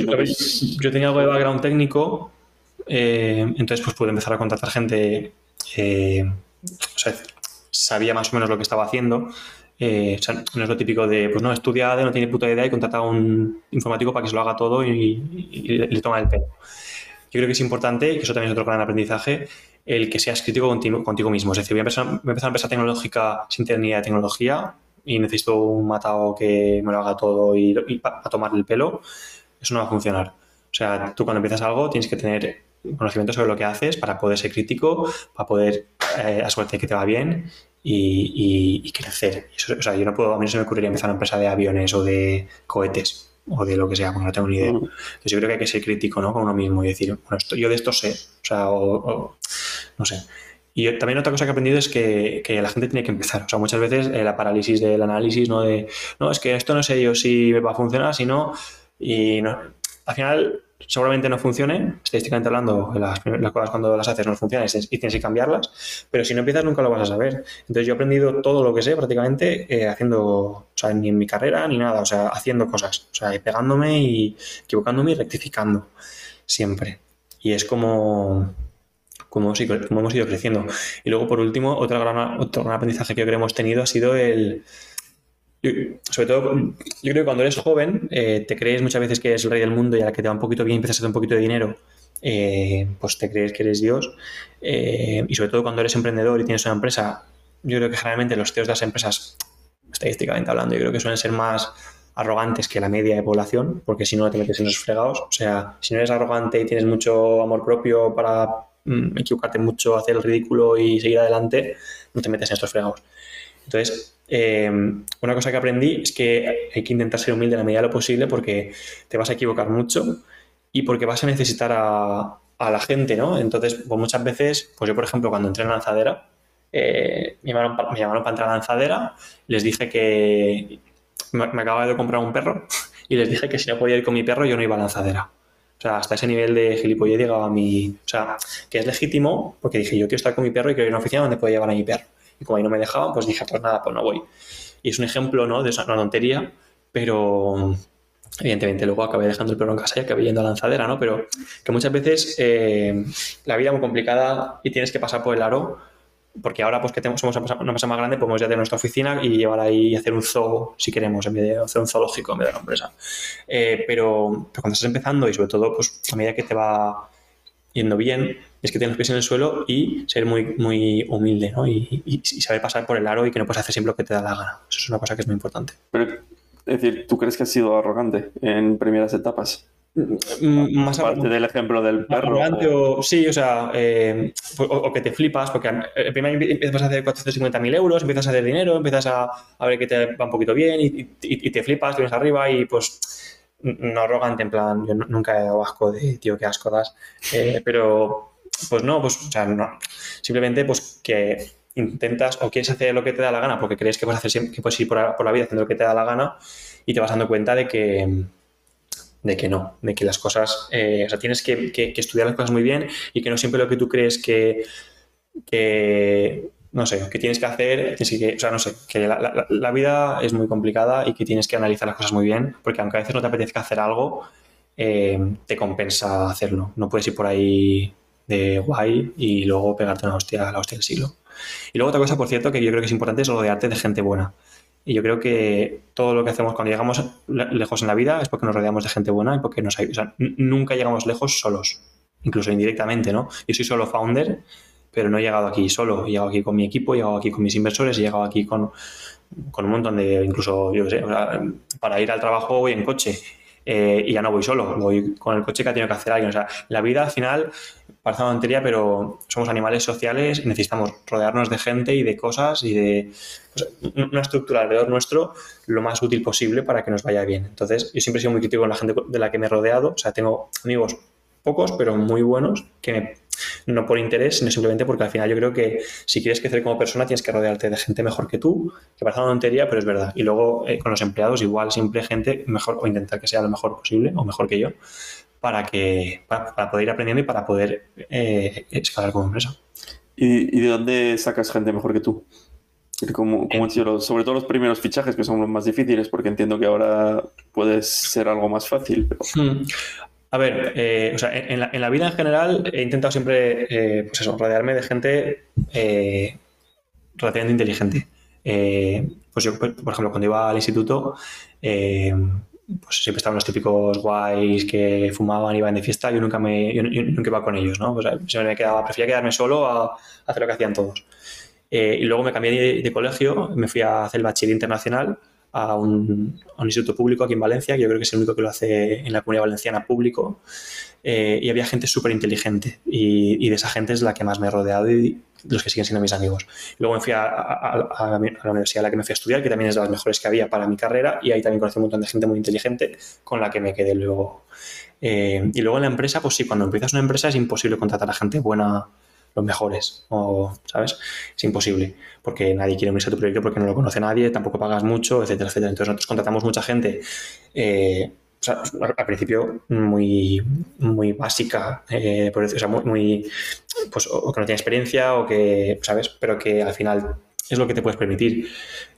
yo, tenía algo de background técnico, eh, entonces pues pude empezar a contratar gente, o sea, sabía más o menos lo que estaba haciendo, eh, o sea, no es lo típico de, pues no, estudia no tiene puta idea y contrata a un informático para que se lo haga todo y, le toma el pelo. Yo creo que es importante, y que eso también es otro gran aprendizaje, el que seas crítico contigo, mismo. Es decir, voy a, empezar, voy a empezar una empresa tecnológica sin tener ni idea de tecnología y necesito un matado que me lo haga todo y, para tomar el pelo. Eso no va a funcionar. O sea, tú cuando empiezas algo tienes que tener conocimiento sobre lo que haces para poder ser crítico, para poder eh, asegurarte que te va bien y, crecer. o sea, yo no puedo, a mí no se me ocurriría empezar una empresa de aviones o de cohetes o de lo que sea, porque no tengo ni idea. Entonces yo creo que hay que ser crítico ¿no? con uno mismo y decir, bueno, esto, yo de esto sé, o sea, o, no sé. Y también otra cosa que he aprendido es que, que, la gente tiene que empezar. O sea, muchas veces eh, la parálisis del análisis, ¿no? De, no, es que esto no sé yo si va a funcionar, si no. Y no, al final seguramente no funcione, estadísticamente hablando, las, las, cosas cuando las haces no funcionan y tienes que cambiarlas, pero si no empiezas nunca lo vas a saber. Entonces yo he aprendido todo lo que sé prácticamente eh, haciendo, o sea, ni en mi carrera ni nada, o sea, haciendo cosas, o sea, pegándome y equivocándome y rectificando siempre. Y es como, como, hemos ido creciendo. Y luego, por último, otra gran, otro gran aprendizaje que creo que hemos tenido ha sido el, sobre todo, yo creo que cuando eres joven, eh, te crees muchas veces que eres el rey del mundo y a la que te va un poquito bien empiezas a hacer un poquito de dinero, eh, pues te crees que eres Dios. Eh, y sobre todo cuando eres emprendedor y tienes una empresa, yo creo que generalmente los CEOs de las empresas, estadísticamente hablando, yo creo que suelen ser más arrogantes que la media de población, porque si no te metes en los fregados. O sea, si no eres arrogante y tienes mucho amor propio para equivocarte mucho, hacer el ridículo y seguir adelante, no te metes en estos fregados. Entonces, Em, una cosa que aprendí es que hay que intentar ser humilde en la medida de lo posible porque te vas a equivocar mucho y porque vas a necesitar a, la gente, ¿no? Entonces, pues muchas veces, pues yo, por ejemplo, cuando entré en la lanzadera, eh, me, llamaron, me, llamaron, para entrar a la lanzadera, les dije que me, acababa de comprar un perro y les dije que si no podía ir con mi perro yo no iba a la lanzadera. O sea, hasta ese nivel de gilipollez llegaba a mi... O sea, que es legítimo porque dije, yo quiero estar con mi perro y quiero ir a una oficina donde pueda llevar a mi perro. Y como ahí no me dejaban, pues dije, pues nada, pues no voy. Y es un ejemplo, ¿no? De una tontería, pero evidentemente luego acabé dejando el perro en casa y acabé yendo a la lanzadera, ¿no? Pero que muchas veces eh, la vida es muy complicada y tienes que pasar por el aro, porque ahora pues que tenemos, somos una empresa más grande, podemos ya tener nuestra oficina y llevar ahí y hacer un zoo, si queremos, en vez de hacer un zoológico en vez de una empresa. Eh, pero, cuando estás empezando y sobre todo pues a medida que te va yendo bien, es que tienes los pies en el suelo y ser muy, muy humilde, ¿no? Y, saber pasar por el aro y que no puedes hacer siempre lo que te da la gana. Eso es una cosa que es muy importante. Pero, es decir, ¿tú crees que has sido arrogante en primeras etapas? Mm, más aparte del ejemplo del perro. O... sí, o sea, eh, o, que te flipas, porque eh, primero empiezas a hacer 450.000 euros, empiezas a hacer dinero, empiezas a, ver que te va un poquito bien y, te flipas, vienes arriba y pues no arrogante, en plan, yo nunca he dado asco de tío, que asco das, eh, pero pues no, pues, o sea, no. Simplemente, pues que intentas o quieres hacer lo que te da la gana porque crees que puedes, hacer, que puedes ir por, la vida haciendo lo que te da la gana y te vas dando cuenta de que, de que no, de que las cosas, eh, o sea, tienes que, que, estudiar las cosas muy bien y que no siempre lo que tú crees que, que no sé, que tienes que hacer, que, o sea, no sé, que la, vida es muy complicada y que tienes que analizar las cosas muy bien, porque aunque a veces no te apetezca hacer algo, eh, te compensa hacerlo. No puedes ir por ahí de guay y luego pegarte una hostia, la hostia del siglo. Y luego otra cosa, por cierto, que yo creo que es importante es rodearte de gente buena. Y yo creo que todo lo que hacemos cuando llegamos lejos en la vida es porque nos rodeamos de gente buena y porque nos o sea, nunca llegamos lejos solos, incluso indirectamente, ¿no? Yo soy solo founder, pero no he llegado aquí solo, he llegado aquí con mi equipo, he llegado aquí con mis inversores, he llegado aquí con, con un montón de, incluso, yo sé, para ir al trabajo voy en coche eh, y ya no voy solo, voy con el coche que ha tenido que hacer alguien. O sea, la vida al final parece una tontería, pero somos animales sociales necesitamos rodearnos de gente y de cosas y de una estructura alrededor nuestro lo más útil posible para que nos vaya bien. Entonces, yo siempre he sido muy crítico con la gente de la que me he rodeado. O sea, tengo amigos pocos, pero muy buenos, que me no por interés, sino simplemente porque al final yo creo que si quieres crecer como persona tienes que rodearte de gente mejor que tú, que parece una tontería, pero es verdad. Y luego eh, con los empleados igual siempre gente mejor o intentar que sea lo mejor posible o mejor que yo para que para, poder ir aprendiendo y para poder eh, escalar como empresa. ¿Y, de dónde sacas gente mejor que tú? Como, como sobre todo los primeros fichajes que son los más difíciles, porque entiendo que ahora puede ser algo más fácil. Hmm. A ver, eh, o sea, en la, vida en general he intentado siempre, eh, pues eso, rodearme de gente eh, relativamente inteligente. Eh, pues yo, por ejemplo, cuando iba al instituto, pues siempre estaban los típicos guays que fumaban, iban de fiesta, yo nunca me, yo, nunca iba con ellos, ¿no? Pues siempre me quedaba, prefería quedarme solo a, hacer lo que hacían todos. y luego me cambié de, de, colegio, me fui a hacer el bachiller internacional a un, instituto público aquí en Valencia, que yo creo que es el único que lo hace en la comunidad valenciana público, eh, y había gente súper inteligente y, de esa gente es la que más me he rodeado y los que siguen siendo mis amigos. Luego me fui a, la universidad a la que me fui a estudiar, que también es de las mejores que había para mi carrera, y ahí también conocí un montón de gente muy inteligente con la que me quedé luego. Eh, y luego en la empresa, pues sí, cuando empiezas una empresa es imposible contratar a gente buena los mejores, o, ¿sabes? Es imposible, porque nadie quiere unirse a tu proyecto porque no lo conoce nadie, tampoco pagas mucho, etcétera, etcétera. Entonces nosotros contratamos mucha gente, eh, al principio muy, muy básica, eh, o sea, muy, pues, o que no tiene experiencia o que, ¿sabes? Pero que al final es lo que te puedes permitir.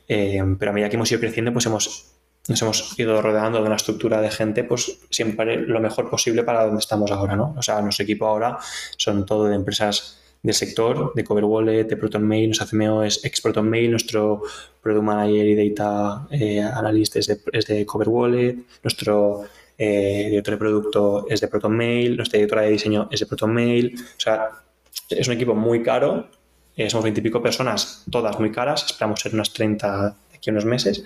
Eh, pero a medida que hemos ido creciendo, pues hemos nos hemos ido rodeando de una estructura de gente, pues siempre lo mejor posible para donde estamos ahora, ¿no? O sea, nuestro equipo ahora son todo de empresas del sector, de Cover Wallet, de Proton Mail. Nuestro CMO es ex Proton Mail, nuestro Product Manager y Data eh, Analyst es de, es de Cover Wallet, nuestro eh, director de producto es de Proton Mail, nuestra directora de diseño es de Proton Mail. O sea, es un equipo muy caro, eh, somos veintipico personas, todas muy caras, esperamos ser unas 30 de aquí a unos meses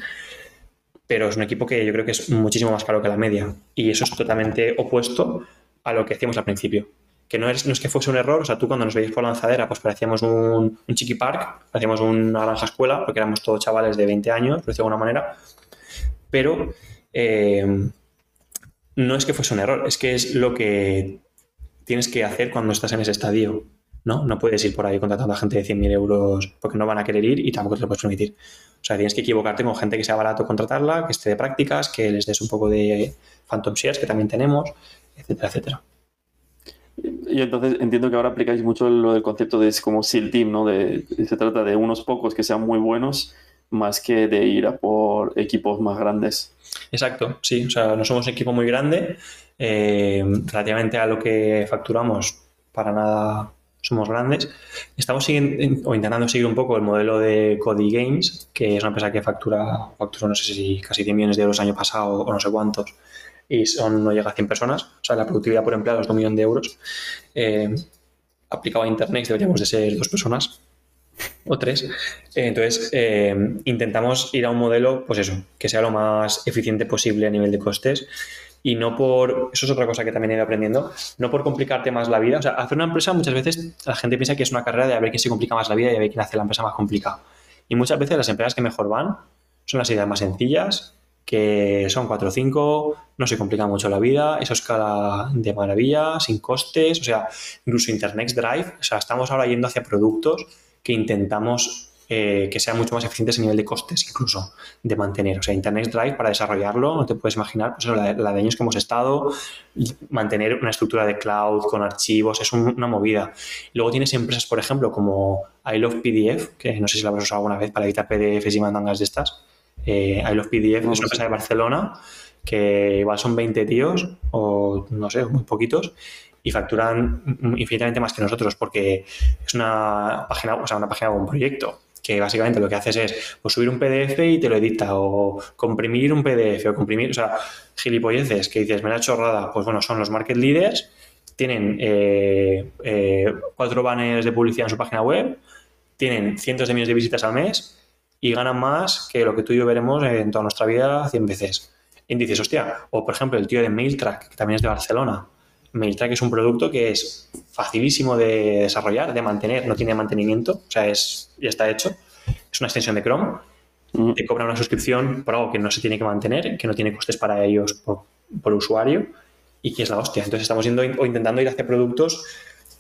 pero es un equipo que yo creo que es muchísimo más caro que la media. Y eso es totalmente opuesto a lo que hacíamos al principio que no es, no es que fuese un error, o sea, tú cuando nos veías por la lanzadera, pues parecíamos un, un chiqui park, parecíamos una granja escuela, porque éramos todos chavales de 20 años, por decirlo de alguna manera, pero eh, no es que fuese un error, es que es lo que tienes que hacer cuando estás en ese estadio, ¿no? No puedes ir por ahí contratando a gente de 100.000 euros porque no van a querer ir y tampoco te lo puedes permitir. O sea, tienes que equivocarte con gente que sea barato contratarla, que esté de prácticas, que les des un poco de phantom shares, que también tenemos, etcétera, etcétera. Y entonces entiendo que ahora aplicáis mucho lo del concepto de como SEAL Team, ¿no? De, se trata de unos pocos que sean muy buenos más que de ir a por equipos más grandes. Exacto, sí. O sea, no somos un equipo muy grande. Eh, relativamente a lo que facturamos, para nada somos grandes. Estamos siguiendo, o intentando seguir un poco el modelo de Cody Games, que es una empresa que factura, factura no sé si casi 100 millones de euros el año pasado o no sé cuántos y son, no llega a 100 personas, o sea, la productividad por empleado es de un millón de euros. Eh, aplicado a Internet deberíamos de ser dos personas o tres. Eh, entonces, eh, intentamos ir a un modelo, pues eso, que sea lo más eficiente posible a nivel de costes y no por, eso es otra cosa que también he ido aprendiendo, no por complicarte más la vida. O sea, hacer una empresa muchas veces la gente piensa que es una carrera de a ver quién se complica más la vida y a ver quién hace la empresa más complicada. Y muchas veces las empresas que mejor van son las ideas más sencillas, que son 4 o 5, no se complica mucho la vida, eso escala de maravilla, sin costes, o sea, incluso Internet Drive, o sea, estamos ahora yendo hacia productos que intentamos eh, que sean mucho más eficientes a nivel de costes, incluso de mantener. O sea, Internet Drive para desarrollarlo, no te puedes imaginar pues la, de años que hemos estado, mantener una estructura de cloud con archivos, es una movida. Luego tienes empresas, por ejemplo, como I Love PDF, que no sé si la habrás usado alguna vez para editar PDFs y mandangas de estas eh, I Love PDF es una empresa de Barcelona que igual son 20 tíos o no sé, muy poquitos y facturan infinitamente más que nosotros porque es una página, o sea, una página o un proyecto que básicamente lo que haces es pues, subir un PDF y te lo edita, o comprimir un PDF, o comprimir, o sea, gilipolleces que dices, me la chorrada, pues bueno, son los market leaders, tienen eh, eh, cuatro banners de publicidad en su página web, tienen cientos de millones de visitas al mes y ganan más que lo que tú y yo veremos en toda nuestra vida 100 veces. Y dices, hostia, o por ejemplo el tío de MailTrack, que también es de Barcelona. MailTrack es un producto que es facilísimo de desarrollar, de mantener, no tiene mantenimiento, o sea, es, ya está hecho. Es una extensión de Chrome. Mm. Te cobra una suscripción por algo que no se tiene que mantener, que no tiene costes para ellos por, usuario y que es la hostia. Entonces estamos yendo o intentando ir hacia productos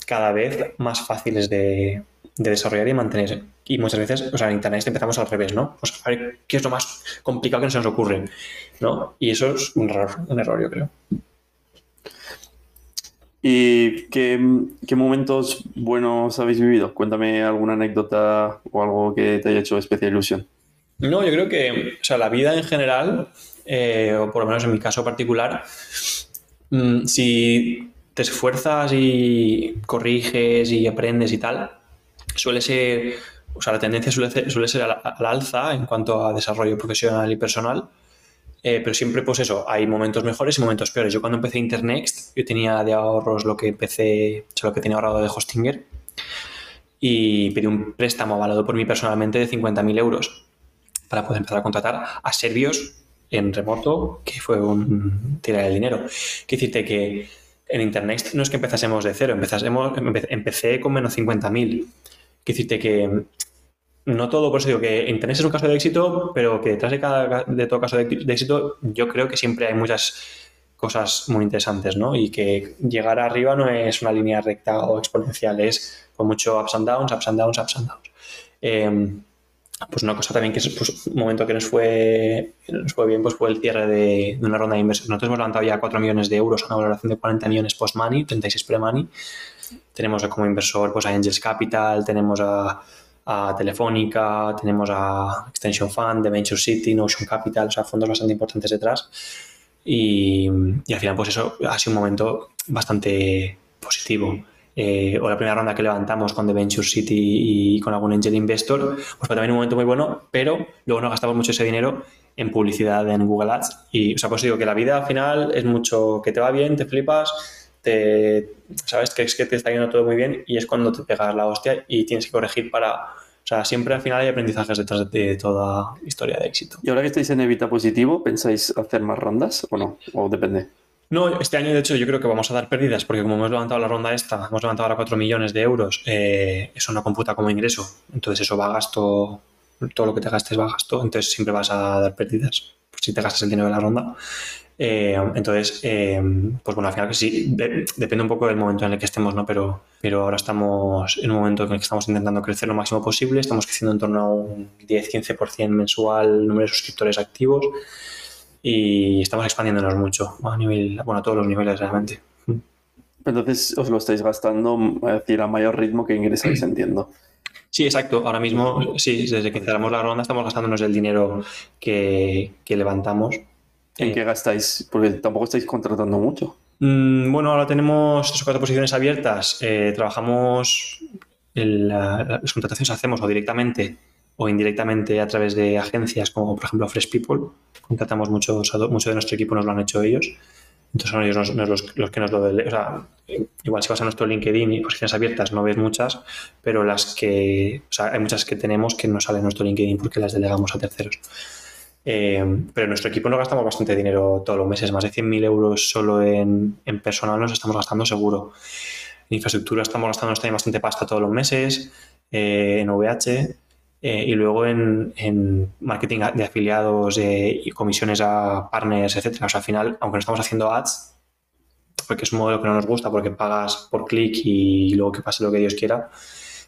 cada vez más fáciles de, de desarrollar y mantener. Y muchas veces, o sea, en Internet empezamos al revés, ¿no? Pues a ver qué es lo más complicado que se nos ocurre, ¿no? Y eso es un error, un error yo creo. ¿Y qué, momentos buenos habéis vivido? Cuéntame alguna anécdota o algo que te haya hecho especial ilusión. No, yo creo que, o sea, la vida en general, eh, o por lo menos en mi caso particular, mm, si te esfuerzas y corriges y aprendes y tal, suele ser, o sea, la tendencia suele ser, suele ser al, alza en cuanto a desarrollo profesional y personal. Eh, pero siempre, pues eso, hay momentos mejores y momentos peores. Yo cuando empecé Internext, yo tenía de ahorros lo que empecé, o sea, lo que tenía ahorrado de Hostinger y pedí un préstamo avalado por mí personalmente de 50.000 euros para poder empezar a contratar a serbios en remoto, que fue un tirar el dinero. Quiero decirte que en Internext no es que empezásemos de cero, empezásemos, empecé con menos 50.000 Quiero decirte que no todo, por eso digo que Internet es un caso de éxito, pero que detrás de cada de todo caso de, éxito, yo creo que siempre hay muchas cosas muy interesantes, ¿no? Y que llegar arriba no es una línea recta o exponencial, es con mucho ups and downs, ups and downs, ups and downs. Em, pues una cosa también que es pues, un momento que nos fue, nos fue bien pues fue el cierre de, una ronda de inversión. Nosotros hemos levantado ya 4 millones de euros a una valoración de 40 millones post-money, 36 pre-money. Tenemos como inversor pues, a Angels Capital, tenemos a, Telefónica, tenemos a Extension Fund, The Venture City, Notion Capital, o sea, fondos bastante importantes detrás. Y, al final, pues eso ha sido un momento bastante positivo. Eh, o la primera ronda que levantamos con The Venture City y con algún angel investor, pues fue también un momento muy bueno, pero luego no gastamos mucho ese dinero en publicidad en Google Ads. Y, o sea, pues digo que la vida al final es mucho que te va bien, te flipas, sabes que es que te está yendo todo muy bien y es cuando te pegas la hostia y tienes que corregir para... O sea, siempre al final hay aprendizajes detrás de toda historia de éxito. ¿Y ahora que estáis en Evita Positivo, pensáis hacer más rondas o no? ¿O depende? No, este año de hecho yo creo que vamos a dar pérdidas porque como hemos levantado la ronda esta, hemos levantado ahora 4 millones de euros, eh, eso no computa como ingreso. Entonces eso va a gasto, todo lo que te gastes va a gasto, entonces siempre vas a dar pérdidas si te gastas el dinero de la ronda. Eh, entonces, eh, pues bueno, al final sí, depende un poco del momento en el que estemos, ¿no? Pero, pero ahora estamos en un momento en el que estamos intentando crecer lo máximo posible, estamos creciendo en torno a un 10-15% mensual número de suscriptores activos y estamos expandiéndonos mucho a nivel, bueno, a todos los niveles realmente. Entonces os lo estáis gastando a decir a mayor ritmo que ingresáis, entiendo. Sí, exacto. Ahora mismo, sí, desde que cerramos la ronda estamos gastándonos el dinero que, que levantamos ¿En qué gastáis? Porque tampoco estáis contratando mucho. Mm, bueno, ahora tenemos tres o cuatro posiciones abiertas. Eh, trabajamos, las contrataciones hacemos o directamente o indirectamente a través de agencias como por ejemplo Fresh People. Contratamos muchos, mucho de nuestro equipo nos lo han hecho ellos. Entonces son ellos los, que nos lo O sea, igual si vas a nuestro LinkedIn y posiciones abiertas no ves muchas, pero las que... O sea, hay muchas que tenemos que no salen en nuestro LinkedIn porque las delegamos a terceros. Eh, pero en nuestro equipo nos gastamos bastante dinero todos los meses, más de 100.000 euros solo en, personal nos estamos gastando seguro. En infraestructura estamos gastando también bastante pasta todos los meses, eh, en VH eh, y luego en, marketing de afiliados y comisiones a partners, etcétera. O sea, al final, aunque no estamos haciendo ads, porque es un modelo que no nos gusta, porque pagas por clic y luego que pase lo que Dios quiera,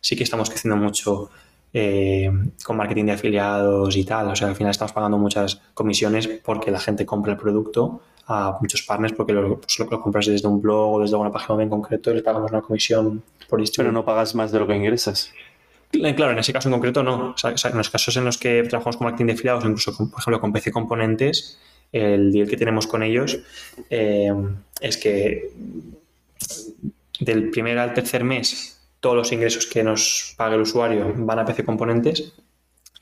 sí que estamos creciendo mucho eh, con marketing de afiliados y tal. O sea, al final estamos pagando muchas comisiones porque la gente compra el producto a muchos partners porque lo, pues, lo, compras desde un blog o desde una página web en concreto y le pagamos una comisión por distribuir. Pero no pagas más de lo que ingresas. Eh, claro, en ese caso en concreto no. O sea, en los casos en los que trabajamos con marketing de afiliados, incluso por ejemplo con PC Componentes, el deal que tenemos con ellos eh, es que del primer al tercer mes todos los ingresos que nos pague el usuario van a PC Componentes.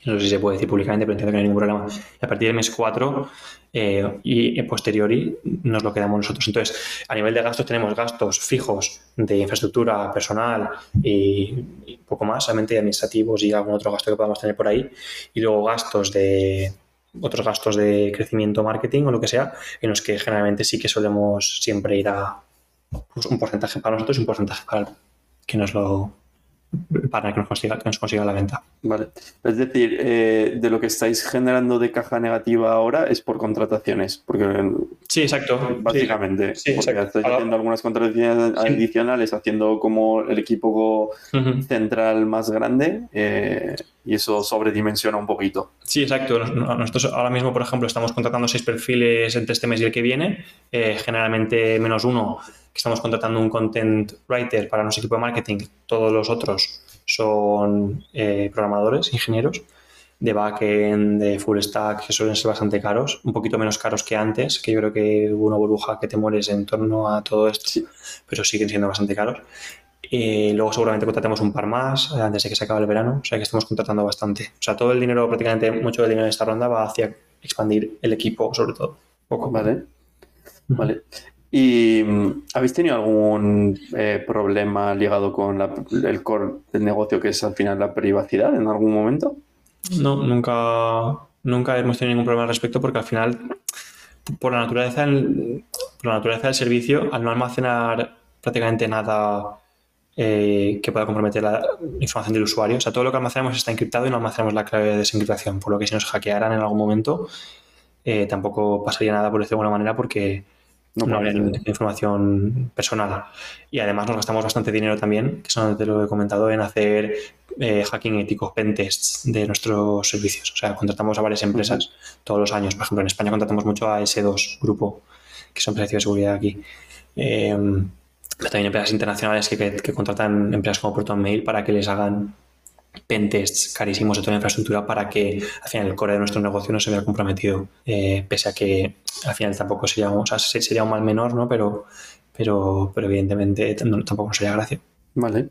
No sé si se puede decir públicamente, pero entiendo que no hay ningún problema. Y a partir del mes 4 eh, y posteriori nos lo quedamos nosotros. Entonces, a nivel de gastos tenemos gastos fijos de infraestructura, personal y, poco más, solamente administrativos y algún otro gasto que podamos tener por ahí. Y luego gastos de otros gastos de crecimiento, marketing o lo que sea, en los que generalmente sí que solemos siempre ir a pues, un porcentaje para nosotros y un porcentaje para que nos lo para que nos consiga, que nos consiga la venta. Vale. Es decir, eh, de lo que estáis generando de caja negativa ahora es por contrataciones. Porque, sí, exacto. Básicamente. Sí, porque estáis haciendo algunas contrataciones adicionales, haciendo como el equipo central más grande eh, y eso sobredimensiona un poquito. Sí, exacto. Nosotros ahora mismo, por ejemplo, estamos contratando seis perfiles entre este mes y el que viene. Eh, generalmente menos uno estamos contratando un content writer para nuestro equipo de marketing, todos los otros son eh, programadores, ingenieros de backend, de full stack, que suelen ser bastante caros, un poquito menos caros que antes, que yo creo que hubo una burbuja que te mueres en torno a todo esto, pero siguen siendo bastante caros. Y luego seguramente contratemos un par más eh, antes de que se acabe el verano, o sea que estamos contratando bastante. O sea, todo el dinero, prácticamente mucho del dinero de esta ronda va hacia expandir el equipo, sobre todo. Poco. Vale. Vale. ¿Y mm, habéis tenido algún eh, problema ligado con el core del negocio, que es al final la privacidad, en algún momento? No, nunca, nunca hemos tenido ningún problema al respecto porque al final, por la naturaleza, por la naturaleza del servicio, al no almacenar prácticamente nada eh, que pueda comprometer la información del usuario, o sea, todo lo que almacenamos está encriptado y no almacenamos la clave de desencriptación, por lo que si nos hackearan en algún momento, eh, tampoco pasaría nada por decirlo de alguna manera porque no, habría información personal. Y además nos gastamos bastante dinero también, que eso te lo he comentado, en hacer eh, hacking ético, pentests de nuestros servicios. O sea, contratamos a varias empresas todos los años. Por ejemplo, en España contratamos mucho a S2 Grupo, que son empresas de seguridad aquí. Em, pero también empresas internacionales que, que, contratan empresas como Proton Mail para que les hagan pentests carísimos de toda la infraestructura para que al final el core de nuestro negocio no se vea comprometido, eh, pese a que al final tampoco sería, o sea, sería un mal menor, ¿no? Pero, pero, pero evidentemente tampoco sería gracia. Vale.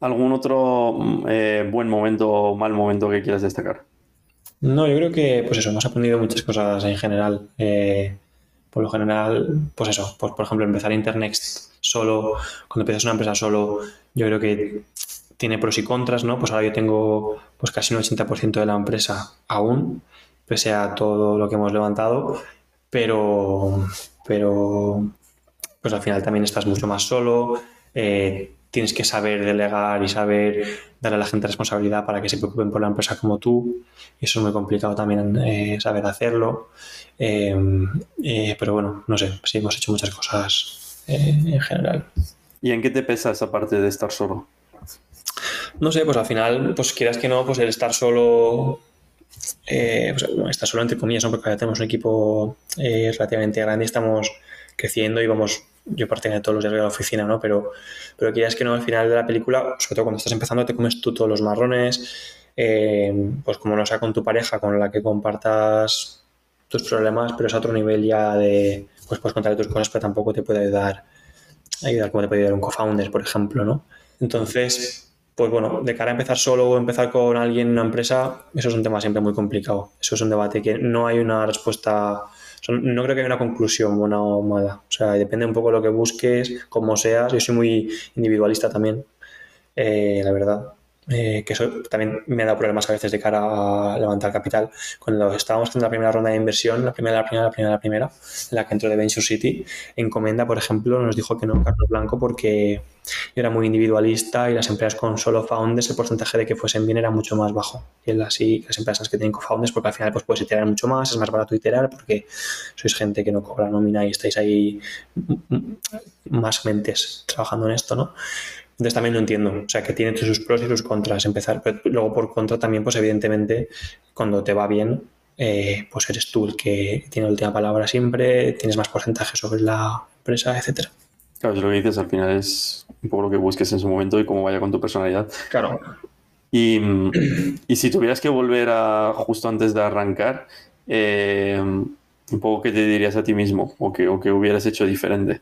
¿Algún otro eh, buen momento o mal momento que quieras destacar? No, yo creo que, pues eso, hemos aprendido muchas cosas en general. Eh, por lo general, pues eso, pues por ejemplo, empezar Internext solo, cuando empiezas una empresa solo, yo creo que tiene pros y contras, ¿no? Pues ahora yo tengo pues casi un 80% de la empresa aún, pese a todo lo que hemos levantado, pero, pero pues al final también estás mucho más solo, eh, tienes que saber delegar y saber darle a la gente responsabilidad para que se preocupen por la empresa como tú, y eso es muy complicado también eh, saber hacerlo, eh, pero bueno, no sé, sí hemos hecho muchas cosas en general. ¿Y en qué te pesa esa parte de estar solo? No sé, pues al final, pues quieras que no, pues el estar solo, eh, pues, estar solo entre comillas, ¿no? porque ya tenemos un equipo eh, relativamente grande y estamos creciendo y vamos, yo de todos los días de la oficina, ¿no? Pero, pero quieras que no, al final de la película, sobre todo cuando estás empezando, te comes tú todos los marrones, eh, pues como no sea con tu pareja, con la que compartas tus problemas, pero es a otro nivel ya de, pues puedes contarle tus cosas, pero tampoco te puede ayudar, ayudar como te puede ayudar un co-founder, por ejemplo, ¿no? Entonces, pues bueno, de cara a empezar solo o empezar con alguien en una empresa, eso es un tema siempre muy complicado. Eso es un debate que no hay una respuesta, no creo que haya una conclusión buena o mala. O sea, depende un poco de lo que busques, cómo seas. Yo soy muy individualista también, eh, la verdad. Eh, que eso también me ha dado problemas a veces de cara a levantar capital. Cuando estábamos en la primera ronda de inversión, la primera, la primera, la primera, la primera, la que entró de Venture City, Encomenda, por ejemplo, nos dijo que no Carlos Blanco porque era muy individualista y las empresas con solo founders, el porcentaje de que fuesen bien era mucho más bajo que las, las empresas que tienen co-founders, porque al final pues, puedes iterar mucho más, es más barato iterar porque sois gente que no cobra nómina y estáis ahí más mentes trabajando en esto, ¿no? Entonces también lo entiendo, o sea, que tiene sus pros y sus contras empezar, pero luego por contra también, pues evidentemente, cuando te va bien, eh, pues eres tú el que tiene la última palabra siempre, tienes más porcentaje sobre la empresa, etcétera. Claro, lo que dices al final es un poco lo que busques en su momento y cómo vaya con tu personalidad. Claro. Y, si tuvieras que volver a justo antes de arrancar, eh, un poco qué te dirías a ti mismo o qué, o qué hubieras hecho diferente.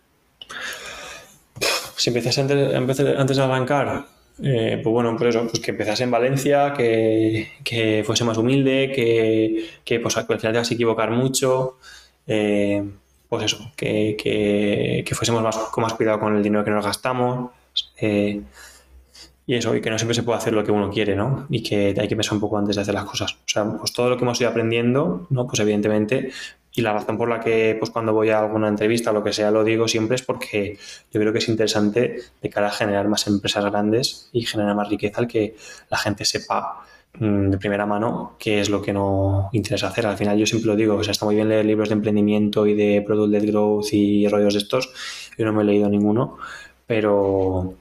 Si empezase antes, antes de arrancar, eh, pues bueno, pues eso, pues que empezase en Valencia, que, fuese más humilde, que, que, pues al final te vas a equivocar mucho. Eh, pues eso, que, que, fuésemos más, con más cuidado con el dinero que nos gastamos. Eh, y eso, y que no siempre se puede hacer lo que uno quiere, ¿no? Y que hay que pensar un poco antes de hacer las cosas. O sea, pues todo lo que hemos ido aprendiendo, ¿no? Pues evidentemente, y la razón por la que, pues cuando voy a alguna entrevista o lo que sea, lo digo siempre es porque yo creo que es interesante de cara a generar más empresas grandes y generar más riqueza al que la gente sepa mm, de primera mano qué es lo que no interesa hacer. Al final yo siempre lo digo, o sea, está muy bien leer libros de emprendimiento y de product-led growth y rollos de estos. Yo no me he leído ninguno, pero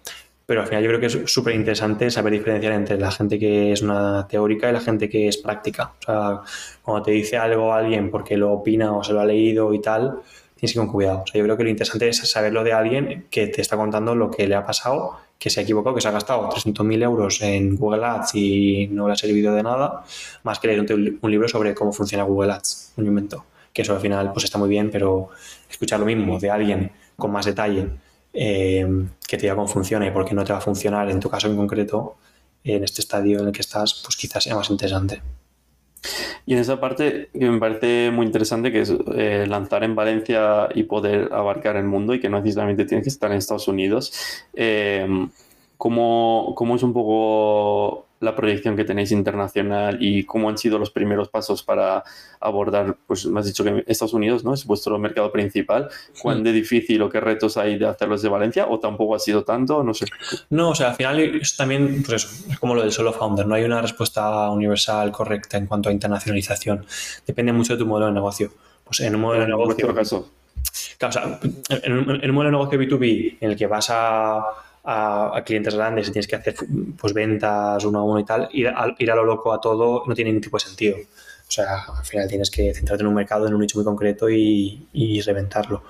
pero al final yo creo que es súper interesante saber diferenciar entre la gente que es una teórica y la gente que es práctica. O sea, cuando te dice algo alguien porque lo opina o se lo ha leído y tal, tienes que ir con cuidado. O sea, yo creo que lo interesante es saberlo de alguien que te está contando lo que le ha pasado, que se ha equivocado, que se ha gastado 300.000 euros en Google Ads y no le ha servido de nada, más que leer un libro sobre cómo funciona Google Ads, un invento. Que eso al final pues está muy bien, pero escuchar lo mismo de alguien con más detalle eh, que te diga cómo funciona y por qué no te va a funcionar en tu caso en concreto, en este estadio en el que estás, pues quizás sea más interesante. Y en esa parte que me parece muy interesante, que es eh, lanzar en Valencia y poder abarcar el mundo y que no necesariamente tienes que estar en Estados Unidos, eh, ¿cómo, ¿cómo, es un poco la proyección que tenéis internacional y cómo han sido los primeros pasos para abordar, pues me has dicho que Estados Unidos ¿no? es vuestro mercado principal. ¿Cuán de difícil o qué retos hay de hacerlo desde Valencia o tampoco ha sido tanto? No sé. No, o sea, al final es también, pues eso, es como lo del solo founder, no hay una respuesta universal correcta en cuanto a internacionalización. Depende mucho de tu modelo de negocio. Pues en un modelo de negocio... Caso. Claro, o sea, en un, en un modelo de negocio B2B en el que vas a a, clientes grandes y tienes que hacer pues ventas uno a uno y tal, ir a, ir a lo loco a todo no tiene ningún tipo de sentido. O sea, al final tienes que centrarte en un mercado, en un nicho muy concreto y, y, reventarlo.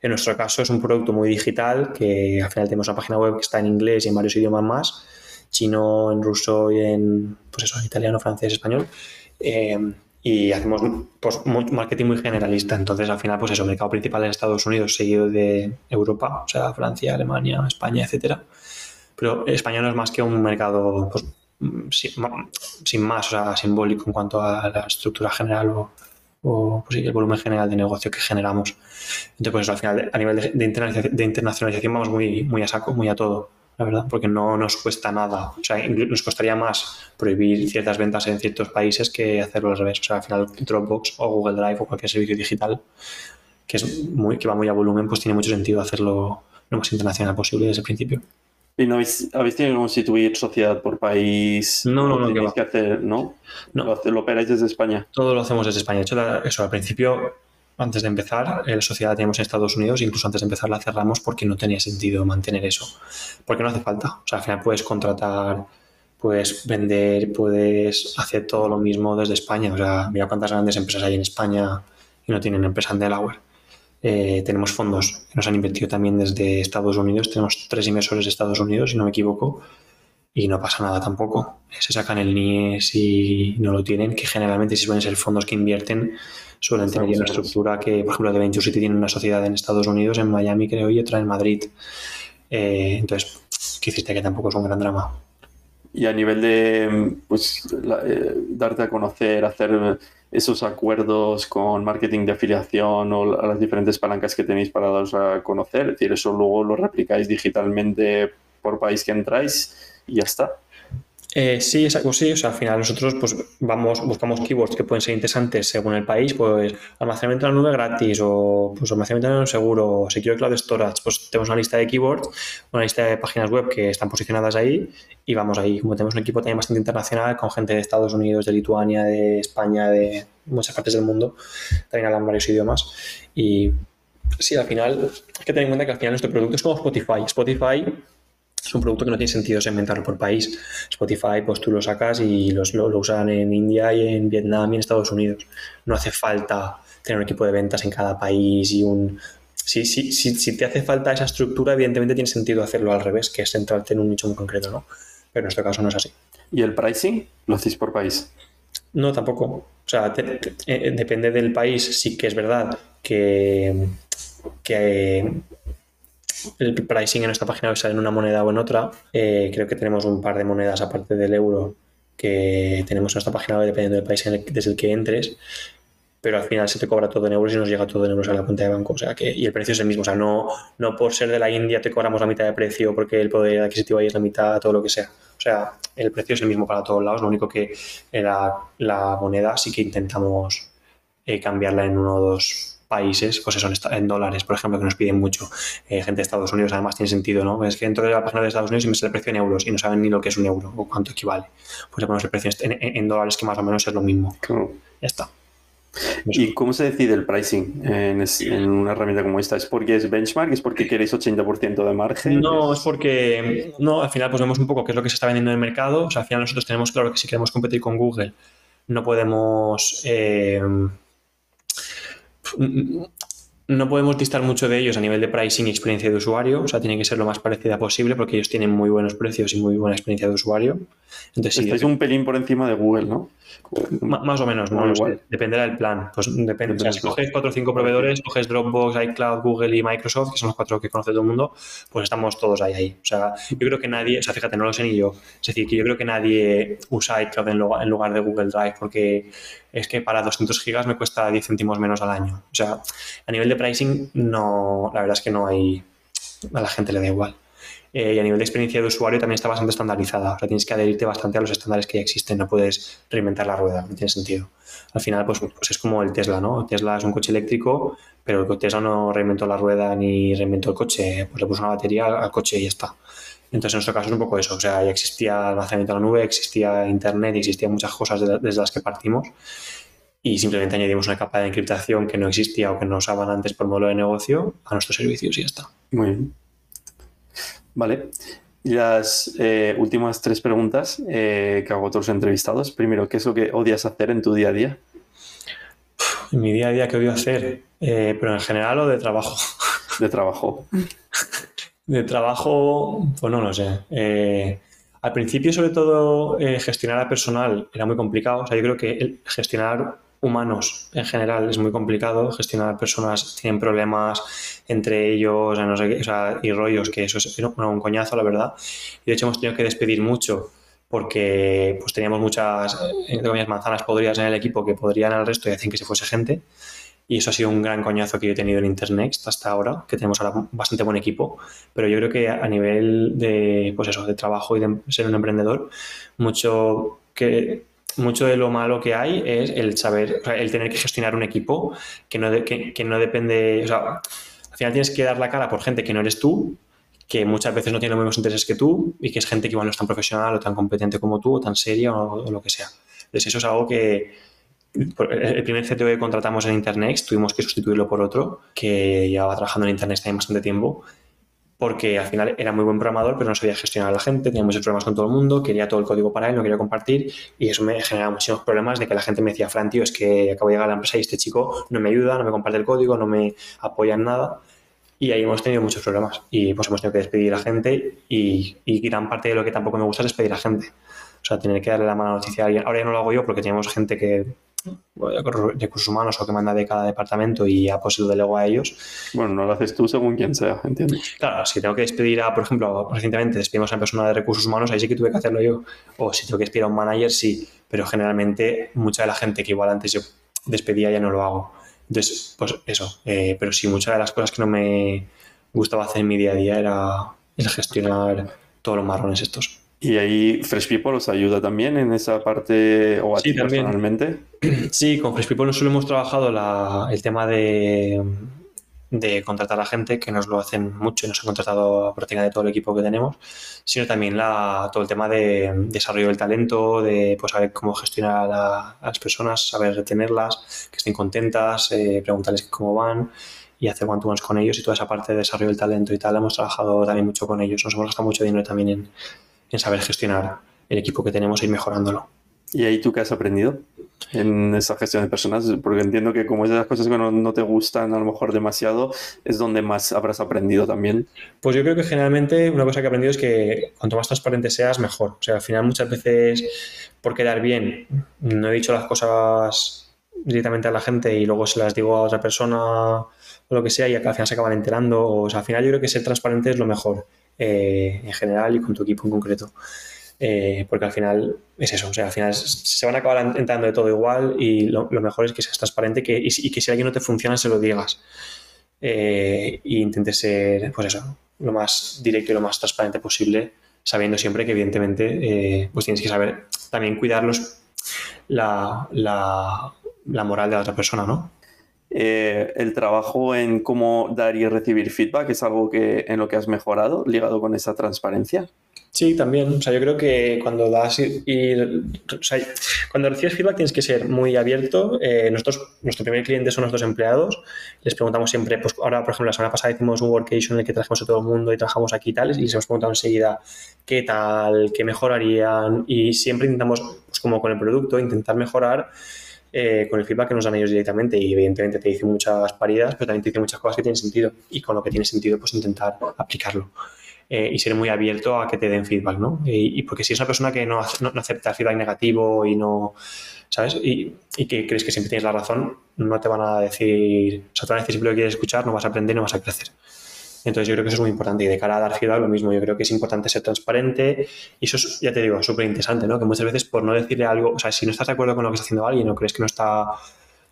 En nuestro caso es un producto muy digital que al final tenemos una página web que está en inglés y en varios idiomas más, chino, en ruso y en, pues eso, italiano, francés, español. Eh, y hacemos pues, marketing muy generalista. Entonces, al final, pues eso, mercado principal en Estados Unidos, seguido de Europa, o sea, Francia, Alemania, España, etcétera. Pero España no es más que un mercado pues, sin, más, o sea, simbólico en cuanto a la estructura general o, o pues, el volumen general de negocio que generamos. Entonces, pues al final, a nivel de, de, internacionalización, vamos muy, muy a saco, muy a todo la verdad, porque no nos cuesta nada. O sea, nos costaría más prohibir ciertas ventas en ciertos países que hacerlo al revés. O sea, al final Dropbox o Google Drive o cualquier servicio digital que, es muy, que va muy a volumen, pues tiene mucho sentido hacerlo lo más internacional posible desde el principio. ¿Y no habéis, habéis tenido que constituir sociedad por país? No, no, no. Tenéis que hacer, ¿no? no. Lo, operáis desde España. Todo lo hacemos desde España. De hecho, eso, al principio antes de empezar, la sociedad la teníamos en Estados Unidos, incluso antes de empezar la cerramos porque no tenía sentido mantener eso, porque no hace falta. O sea, al final puedes contratar, puedes vender, puedes hacer todo lo mismo desde España. O sea, mira cuántas grandes empresas hay en España y no tienen empresa en Delaware. Eh, tenemos fondos que nos han invertido también desde Estados Unidos. Tenemos tres inversores de Estados Unidos, si no me equivoco, y no pasa nada tampoco. Se sacan el NIE si no lo tienen, que generalmente si suelen ser fondos que invierten suelen tener una estructura que, por ejemplo, de Venture City tiene una sociedad en Estados Unidos, en Miami creo, y otra en Madrid. Eh, entonces, que hiciste que tampoco es un gran drama. Y a nivel de pues, eh, darte a conocer, hacer esos acuerdos con marketing de afiliación o las diferentes palancas que tenéis para daros a conocer, es decir, eso luego lo replicáis digitalmente por país que entráis y ya está. Eh, sí, exacto, sí. O sea, al final nosotros pues vamos, buscamos keywords que pueden ser interesantes según el país, pues almacenamiento en la nube gratis o pues almacenamiento en un seguro o Secure Cloud Storage, pues tenemos una lista de keywords, una lista de páginas web que están posicionadas ahí y vamos ahí. Como tenemos un equipo también bastante internacional con gente de Estados Unidos, de Lituania, de España, de muchas partes del mundo, también hablan varios idiomas y sí, al final hay que tener en cuenta que al final nuestro producto es como Spotify. Spotify es un producto que no tiene sentido segmentarlo por país. Spotify, pues tú lo sacas y los, lo, usan en India y en Vietnam y en Estados Unidos. No hace falta tener un equipo de ventas en cada país y un... Si, si, si, si te hace falta esa estructura, evidentemente tiene sentido hacerlo al revés, que es centrarte en un nicho muy concreto, ¿no? Pero en este caso no es así. ¿Y el pricing lo hacéis por país? No, tampoco. O sea, eh, depende del país. Sí que es verdad que, que el pricing en nuestra página web sale en una moneda o en otra. Eh, creo que tenemos un par de monedas aparte del euro que tenemos en nuestra página web dependiendo del país desde el que entres pero al final se te cobra todo en euros y nos llega todo en euros a la cuenta de banco. O sea que, y el precio es el mismo. O sea, no, no por ser de la India te cobramos la mitad de precio porque el poder adquisitivo ahí es la mitad, todo lo que sea. O sea, el precio es el mismo para todos lados. Lo único que la, la moneda sí que intentamos eh, cambiarla en uno o dos países, pues eso, en dólares, por ejemplo, que nos piden mucho. Eh, gente de Estados Unidos, además tiene sentido, ¿no? Es que dentro de la página de Estados Unidos y me sale el precio en euros y no saben ni lo que es un euro o cuánto equivale. Pues le ponemos el precio en, en dólares que más o menos es lo mismo. Ya está. ¿Y cómo se decide el pricing en, una herramienta como esta? ¿Es porque es benchmark? ¿Es porque queréis 80% de margen? No, es porque no, al final pues vemos un poco qué es lo que se está vendiendo en el mercado. O sea, al final nosotros tenemos claro que si queremos competir con Google no podemos... Eh, no podemos distar mucho de ellos a nivel de pricing y experiencia de usuario. O sea, tiene que ser lo más parecida posible porque ellos tienen muy buenos precios y muy buena experiencia de usuario. Entonces, Estáis un pelín por encima de Google, ¿no? Más o menos, ¿no? igual. Dependerá del plan. Pues depende. O sea, si coges cuatro o cinco proveedores, coges Dropbox, iCloud, Google y Microsoft, que son los cuatro que conoce todo el mundo, pues estamos todos ahí, ahí. O sea, yo creo que nadie, o sea, fíjate, no lo sé ni yo. Es decir, que yo creo que nadie usa iCloud en lugar, en lugar de Google Drive porque es que para 200 gigas me cuesta 10 céntimos menos al año. O sea, a nivel de pricing, no, la verdad es que no hay, a la gente le da igual. Eh, y a nivel de experiencia de usuario también está bastante estandarizada. O sea, tienes que adherirte bastante a los estándares que ya existen, no puedes reinventar la rueda, no tiene sentido. Al final, pues, pues es como el Tesla, ¿no? Tesla es un coche eléctrico, pero el Tesla no reinventó la rueda ni reinventó el coche, pues le puso una batería al coche y ya está. Entonces, en nuestro caso es un poco eso. O sea, ya existía almacenamiento en la nube, existía Internet existían muchas cosas desde las que partimos. Y simplemente añadimos una capa de encriptación que no existía o que no usaban antes por modelo de negocio a nuestros servicios y ya está. Muy bien. Vale. Y las eh, últimas tres preguntas eh, que hago a otros entrevistados. Primero, ¿qué es lo que odias hacer en tu día a día? En mi día a día, ¿qué odio hacer? Eh, ¿Pero en general o de trabajo? De trabajo. de trabajo, pues no lo sé. al principio, sobre todo, gestionar a personal era muy complicado. O sea, yo creo que gestionar humanos en general es muy complicado. Gestionar personas tienen problemas entre ellos no sé o sea, y rollos, que eso es un coñazo, la verdad. Y de hecho hemos tenido que despedir mucho porque pues teníamos muchas manzanas podridas en el equipo que podrían al resto y hacen que se fuese gente. Y eso ha sido un gran coñazo que yo he tenido en Internext hasta ahora, que tenemos ahora bastante buen equipo. Pero yo creo que a nivel de, pues eso, de trabajo y de ser un emprendedor, mucho que mucho de lo malo que hay es el saber, el tener que gestionar un equipo que no, que, no depende, o sea, final tienes que dar la cara por gente que no eres tú, que muchas veces no tiene los mismos intereses que tú y que es gente que igual no es tan profesional o tan competente como tú o tan seria o, lo que sea. Entonces eso es algo que el primer CTO que contratamos en Internet tuvimos que sustituirlo por otro que llevaba trabajando en Internet hace bastante tiempo porque al final era muy buen programador, pero no sabía gestionar a la gente, tenía muchos problemas con todo el mundo, quería todo el código para él, no quería compartir, y eso me generaba muchísimos problemas de que la gente me decía, Fran, tío, es que acabo de llegar a la empresa y este chico no me ayuda, no me comparte el código, no me apoya en nada. Y ahí hemos tenido muchos problemas y pues hemos tenido que despedir a gente y, y gran parte de lo que tampoco me gusta es despedir a gente. O sea, tener que darle la mala noticia a alguien. Ahora ya no lo hago yo porque tenemos gente que recursos humanos o que manda de cada departamento y ya pues lo delego a ellos. Bueno, no lo haces tú según quien sea, entiendo. Claro, si tengo que despedir a, por ejemplo, recientemente despedimos a una persona de recursos humanos, ahí sí que tuve que hacerlo yo. O si tengo que despedir a un manager, sí. Pero generalmente mucha de la gente que igual antes yo despedía ya no lo hago. Entonces, pues eso. Eh, pero sí, muchas de las cosas que no me gustaba hacer en mi día a día era el gestionar todos los marrones estos. Y ahí Fresh People os ayuda también en esa parte o a sí, ti personalmente. Sí, con Fresh People no solo hemos trabajado el tema de, de, contratar a gente, que nos lo hacen mucho y nos han contratado a prácticamente todo el equipo que tenemos, sino también la, todo el tema de desarrollo del talento, de pues, saber cómo gestionar a, las personas, saber retenerlas, que estén contentas, eh, preguntarles cómo van y hacer one-to-ones con ellos y toda esa parte de desarrollo del talento y tal, hemos trabajado también mucho con ellos. Nos hemos gastado mucho dinero también en en saber gestionar el equipo que tenemos e ir mejorándolo. ¿Y ahí tú qué has aprendido en esa gestión de personas? Porque entiendo que como es de las cosas que no, te gustan a lo mejor demasiado, es donde más habrás aprendido también. Pues yo creo que generalmente una cosa que he aprendido es que cuanto más transparente seas, mejor. O sea, al final muchas veces por quedar bien no he dicho las cosas directamente a la gente y luego se las digo a otra persona o lo que sea y al final se acaban enterando. O, sea, al final yo creo que ser transparente es lo mejor eh, en general y con tu equipo en concreto. Eh, porque al final es eso, o sea, al final se van a acabar entrando de todo igual y lo, mejor es que seas transparente que, y, que si alguien no te funciona se lo digas. e intentes ser, pues eso, lo más directo y lo más transparente posible, sabiendo siempre que evidentemente pues tienes que saber también cuidar la, la, moral de la otra persona, ¿no? el trabajo en cómo dar y recibir feedback es algo que en lo que has mejorado ligado con esa transparencia. Sí, también. O sea, yo creo que cuando das y, cuando recibes feedback tienes que ser muy abierto. Eh, nosotros, nuestro primer cliente son nuestros empleados. Les preguntamos siempre, pues ahora, por ejemplo, la semana pasada hicimos un workation en el que trajimos a todo el mundo y trabajamos aquí y tal, y les hemos preguntado enseguida qué tal, qué mejorarían, y siempre intentamos, pues como con el producto, intentar mejorar eh, con el feedback que nos dan ellos directamente y evidentemente te dicen muchas paridas, pero también te dicen muchas cosas que tienen sentido y con lo que tiene sentido pues intentar aplicarlo. Eh, y ser muy abierto a que te den feedback, ¿no? Y, porque si es una persona que no, no, acepta feedback negativo y no, ¿sabes? Y, y, que crees que siempre tienes la razón, no te van a decir, o sea, te van a decir siempre lo que quieres escuchar, no vas a aprender, no vas a crecer. Entonces yo creo que eso es muy importante y de cara a dar feedback lo mismo, yo creo que es importante ser transparente y eso es, ya te digo, súper interesante, ¿no? Que muchas veces por no decirle algo, o sea, si no estás de acuerdo con lo que está haciendo alguien o crees que no está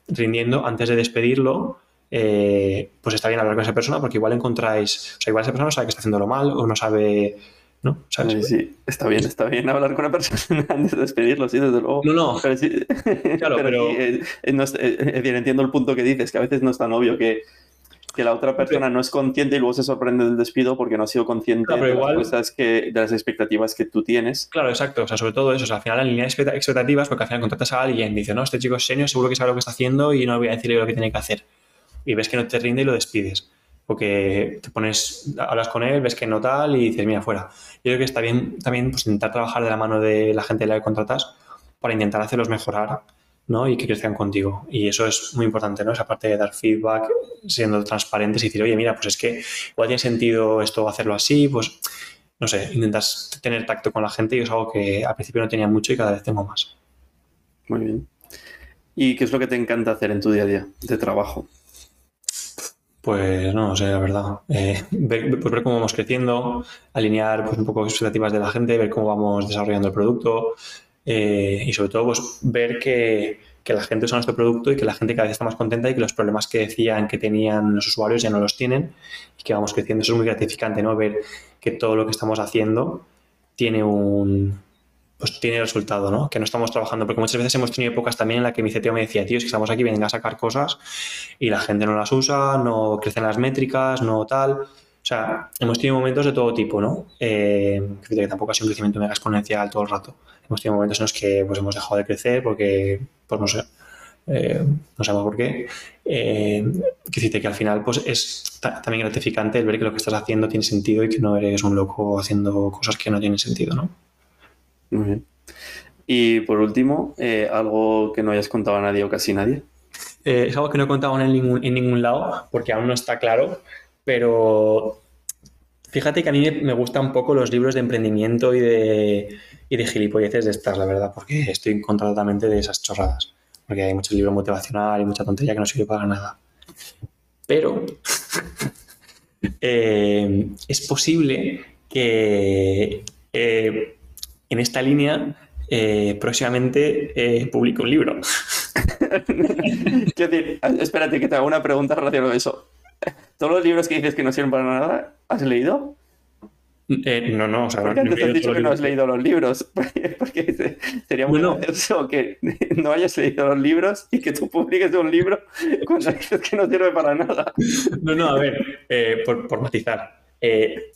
rindiendo, antes de despedirlo, eh, pues está bien hablar con esa persona porque igual encontráis, o sea, igual esa persona no sabe que está haciéndolo mal o no sabe, ¿no? Sí, sí, está bien, está bien hablar con una persona antes de despedirlo, sí, desde luego. No, no. Pero sí, claro, pero... Eh, eh, entiendo el punto que dices, que a veces no es tan obvio que, que la otra persona no es consciente y luego se sorprende del despido porque no ha sido consciente de, las cosas que, de las expectativas que tú tienes. Claro, exacto. O sea, sobre todo eso. O sea, al final, en línea de expectativas, porque al final contratas a alguien y dice, no, este chico es senior, seguro que sabe lo que está haciendo y no voy a decirle lo que tiene que hacer y ves que no te rinde y lo despides. Porque te pones, hablas con él, ves que no tal y dices, mira, fuera. Yo creo que está bien también pues, intentar trabajar de la mano de la gente de la que contratas para intentar hacerlos mejorar ¿no? y que crezcan contigo. Y eso es muy importante, ¿no? Esa parte de dar feedback, siendo transparentes y decir, oye, mira, pues es que igual tiene sentido esto hacerlo así, pues no sé, intentas tener tacto con la gente y es algo que al principio no tenía mucho y cada vez tengo más. Muy bien. ¿Y qué es lo que te encanta hacer en tu día a día de trabajo? Pues no, no sé, la verdad. Eh, ver, pues ver, cómo vamos creciendo, alinear pues, un poco las expectativas de la gente, ver cómo vamos desarrollando el producto eh, y sobre todo pues, ver que, que, la gente usa nuestro producto y que la gente cada vez está más contenta y que los problemas que decían que tenían los usuarios ya no los tienen y que vamos creciendo. Eso es muy gratificante, ¿no? Ver que todo lo que estamos haciendo tiene un, pues tiene resultado, ¿no? Que no estamos trabajando, porque muchas veces hemos tenido épocas también en la que mi CTO me decía, tío, es que estamos aquí, venga a sacar cosas y la gente no las usa, no crecen las métricas, no tal. O sea, hemos tenido momentos de todo tipo, ¿no? Eh, que tampoco ha sido un crecimiento mega exponencial todo el rato. Hemos tenido momentos en los que pues, hemos dejado de crecer porque, pues no sé, eh, no sabemos por qué. Eh, que decirte que al final pues es también gratificante el ver que lo que estás haciendo tiene sentido y que no eres un loco haciendo cosas que no tienen sentido, ¿no? Muy bien. Y por último, eh, algo que no hayas contado a nadie o casi nadie. Eh, es algo que no he contado en ningún, en ningún lado, porque aún no está claro, pero fíjate que a mí me, gustan un poco los libros de emprendimiento y de, y de gilipolleces de estas, la verdad, porque estoy en contra totalmente de esas chorradas. Porque hay muchos libros motivacionales y mucha tontería que no sirve para nada. Pero eh, es posible que en esta línea eh, próximamente eh, publico un libro. Quiero decir, espérate que te haga una pregunta relacionada a eso. ¿Todos los libros que dices que no sirven para nada, has leído? Eh, no, no, o sea, ¿Por qué antes has dicho que no has leído los libros? Porque sería muy bueno. que no hayas leído los libros y que tú publiques un libro cuando dices que no sirve para nada. No, no, a ver, por, por matizar. Eh,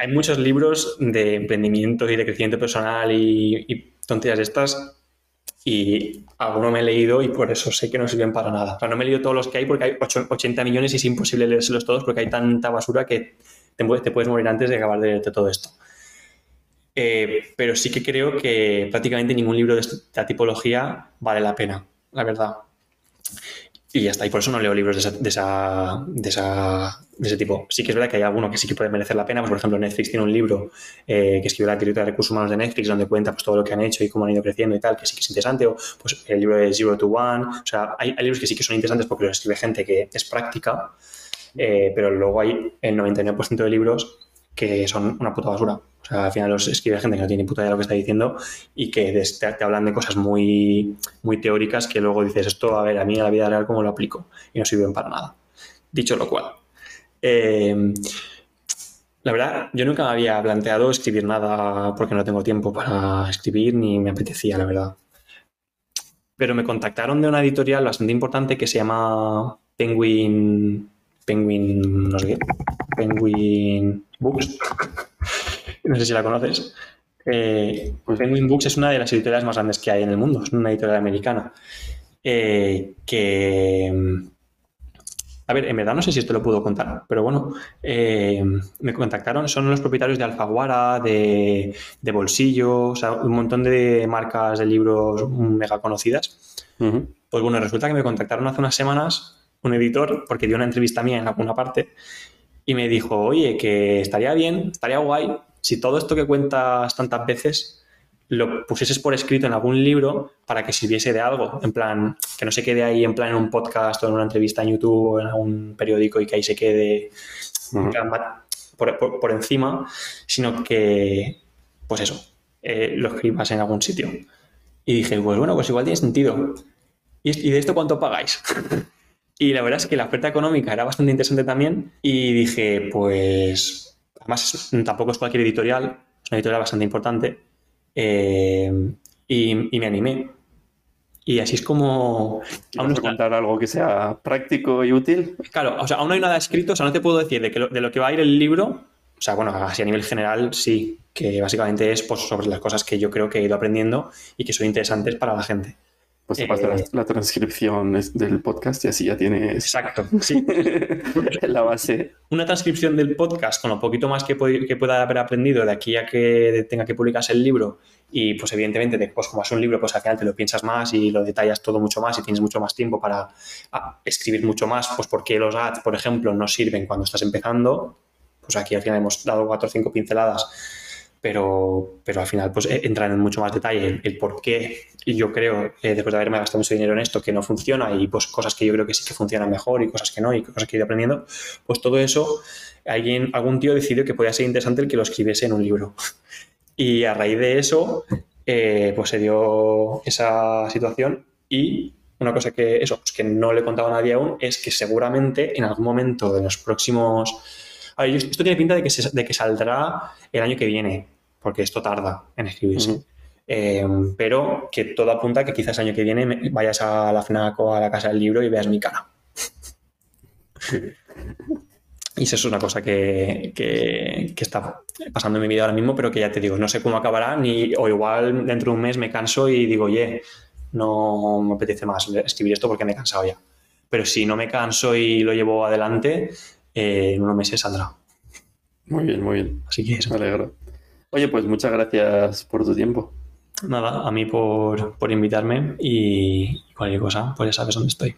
hay muchos libros de emprendimiento y de crecimiento personal y, tonterías estas y alguno me he leído y por eso sé que no sirven para nada. O sea, no me he leído todos los que hay porque hay 80 millones y es imposible leérselos todos porque hay tanta basura que te, puedes morir antes de acabar de leerte todo esto. Eh, pero sí que creo que prácticamente ningún libro de esta tipología vale la pena, la verdad. Y ya está. Y por eso no leo libros de, esa, de, esa, de, esa, de, ese tipo. Sí que es verdad que hay alguno que sí que puede merecer la pena. Pues, por ejemplo, Netflix tiene un libro eh, que escribió la directora de recursos humanos de Netflix donde cuenta pues, todo lo que han hecho y cómo han ido creciendo y tal, que sí que es interesante. O pues, el libro de Zero to One. O sea, hay, hay libros que sí que son interesantes porque los escribe gente que es práctica, eh, pero luego hay el 99% de libros que son una puta basura. O sea, al final los escribe gente que no tiene ni puta idea de lo que está diciendo y que te, hablan de cosas muy, muy teóricas que luego dices, esto, a ver, a mí en la vida real, ¿cómo lo aplico? Y no sirven para nada. Dicho lo cual, eh, la verdad, yo nunca me había planteado escribir nada porque no tengo tiempo para escribir ni me apetecía, la verdad. Pero me contactaron de una editorial bastante importante que se llama Penguin Penguin, no sé qué, Penguin Books, no sé si la conoces. Eh, pues Penguin Books es una de las editoriales más grandes que hay en el mundo, es una editorial americana. Eh, que, a ver, en verdad no sé si esto lo puedo contar, pero bueno, eh, me contactaron, son los propietarios de Alfaguara, de, de Bolsillo, o sea, un montón de marcas de libros mega conocidas. Uh -huh. Pues bueno, resulta que me contactaron hace unas semanas un editor, porque dio una entrevista mía en alguna parte, y me dijo, oye, que estaría bien, estaría guay, si todo esto que cuentas tantas veces lo pusieses por escrito en algún libro para que sirviese de algo, en plan, que no se quede ahí en plan en un podcast o en una entrevista en YouTube o en algún periódico y que ahí se quede uh -huh. plan, por, por, por, encima, sino que, pues eso, eh, lo escribas en algún sitio. Y dije, pues bueno, pues igual tiene sentido. ¿Y, y de esto cuánto pagáis? Y la verdad es que la oferta económica era bastante interesante también y dije, pues, además tampoco es cualquier editorial, es una editorial bastante importante eh, y, y, me animé. Y así es como... ¿Aún no contar algo que sea práctico y útil? Claro, o sea, aún no hay nada escrito, o sea, no te puedo decir de, que lo, de lo que va a ir el libro, o sea, bueno, así a nivel general sí, que básicamente es pues, sobre las cosas que yo creo que he ido aprendiendo y que son interesantes para la gente. Pues te pasa eh, la, la, transcripción del podcast y así ya tienes. Exacto, sí. la base. Una transcripción del podcast con lo poquito más que, que, pueda haber aprendido de aquí a que tenga que publicarse el libro. Y pues evidentemente, pues como es un libro, pues al final te lo piensas más y lo detallas todo mucho más y tienes mucho más tiempo para escribir mucho más. Pues porque los ads, por ejemplo, no sirven cuando estás empezando. Pues aquí al final hemos dado cuatro o cinco pinceladas pero, pero al final pues entran en mucho más detalle el, el por qué yo creo, eh, después de haberme gastado mucho dinero en esto, que no funciona y pues cosas que yo creo que sí que funcionan mejor y cosas que no y cosas que he ido aprendiendo, pues todo eso, alguien, algún tío decidió que podía ser interesante el que lo escribiese en un libro. Y a raíz de eso, eh, pues se dio esa situación y una cosa que eso, pues que no le he contado a nadie aún es que seguramente en algún momento de los próximos... A ver, esto tiene pinta de que, se, de que saldrá el año que viene, porque esto tarda en escribirse. Uh -huh. eh, pero que todo apunta a que quizás el año que viene vayas a la FNAC o a la Casa del Libro y veas mi cara. y eso es una cosa que, que, que, está pasando en mi vida ahora mismo, pero que ya te digo, no sé cómo acabará, ni, o igual dentro de un mes me canso y digo, oye, no me apetece más escribir esto porque me he cansado ya. Pero si no me canso y lo llevo adelante, eh, en unos meses saldrá. Muy bien, muy bien. Así que eso. Me alegro. Oye, pues muchas gracias por tu tiempo. Nada, a mí por, por invitarme y cualquier cosa, pues ya sabes dónde estoy.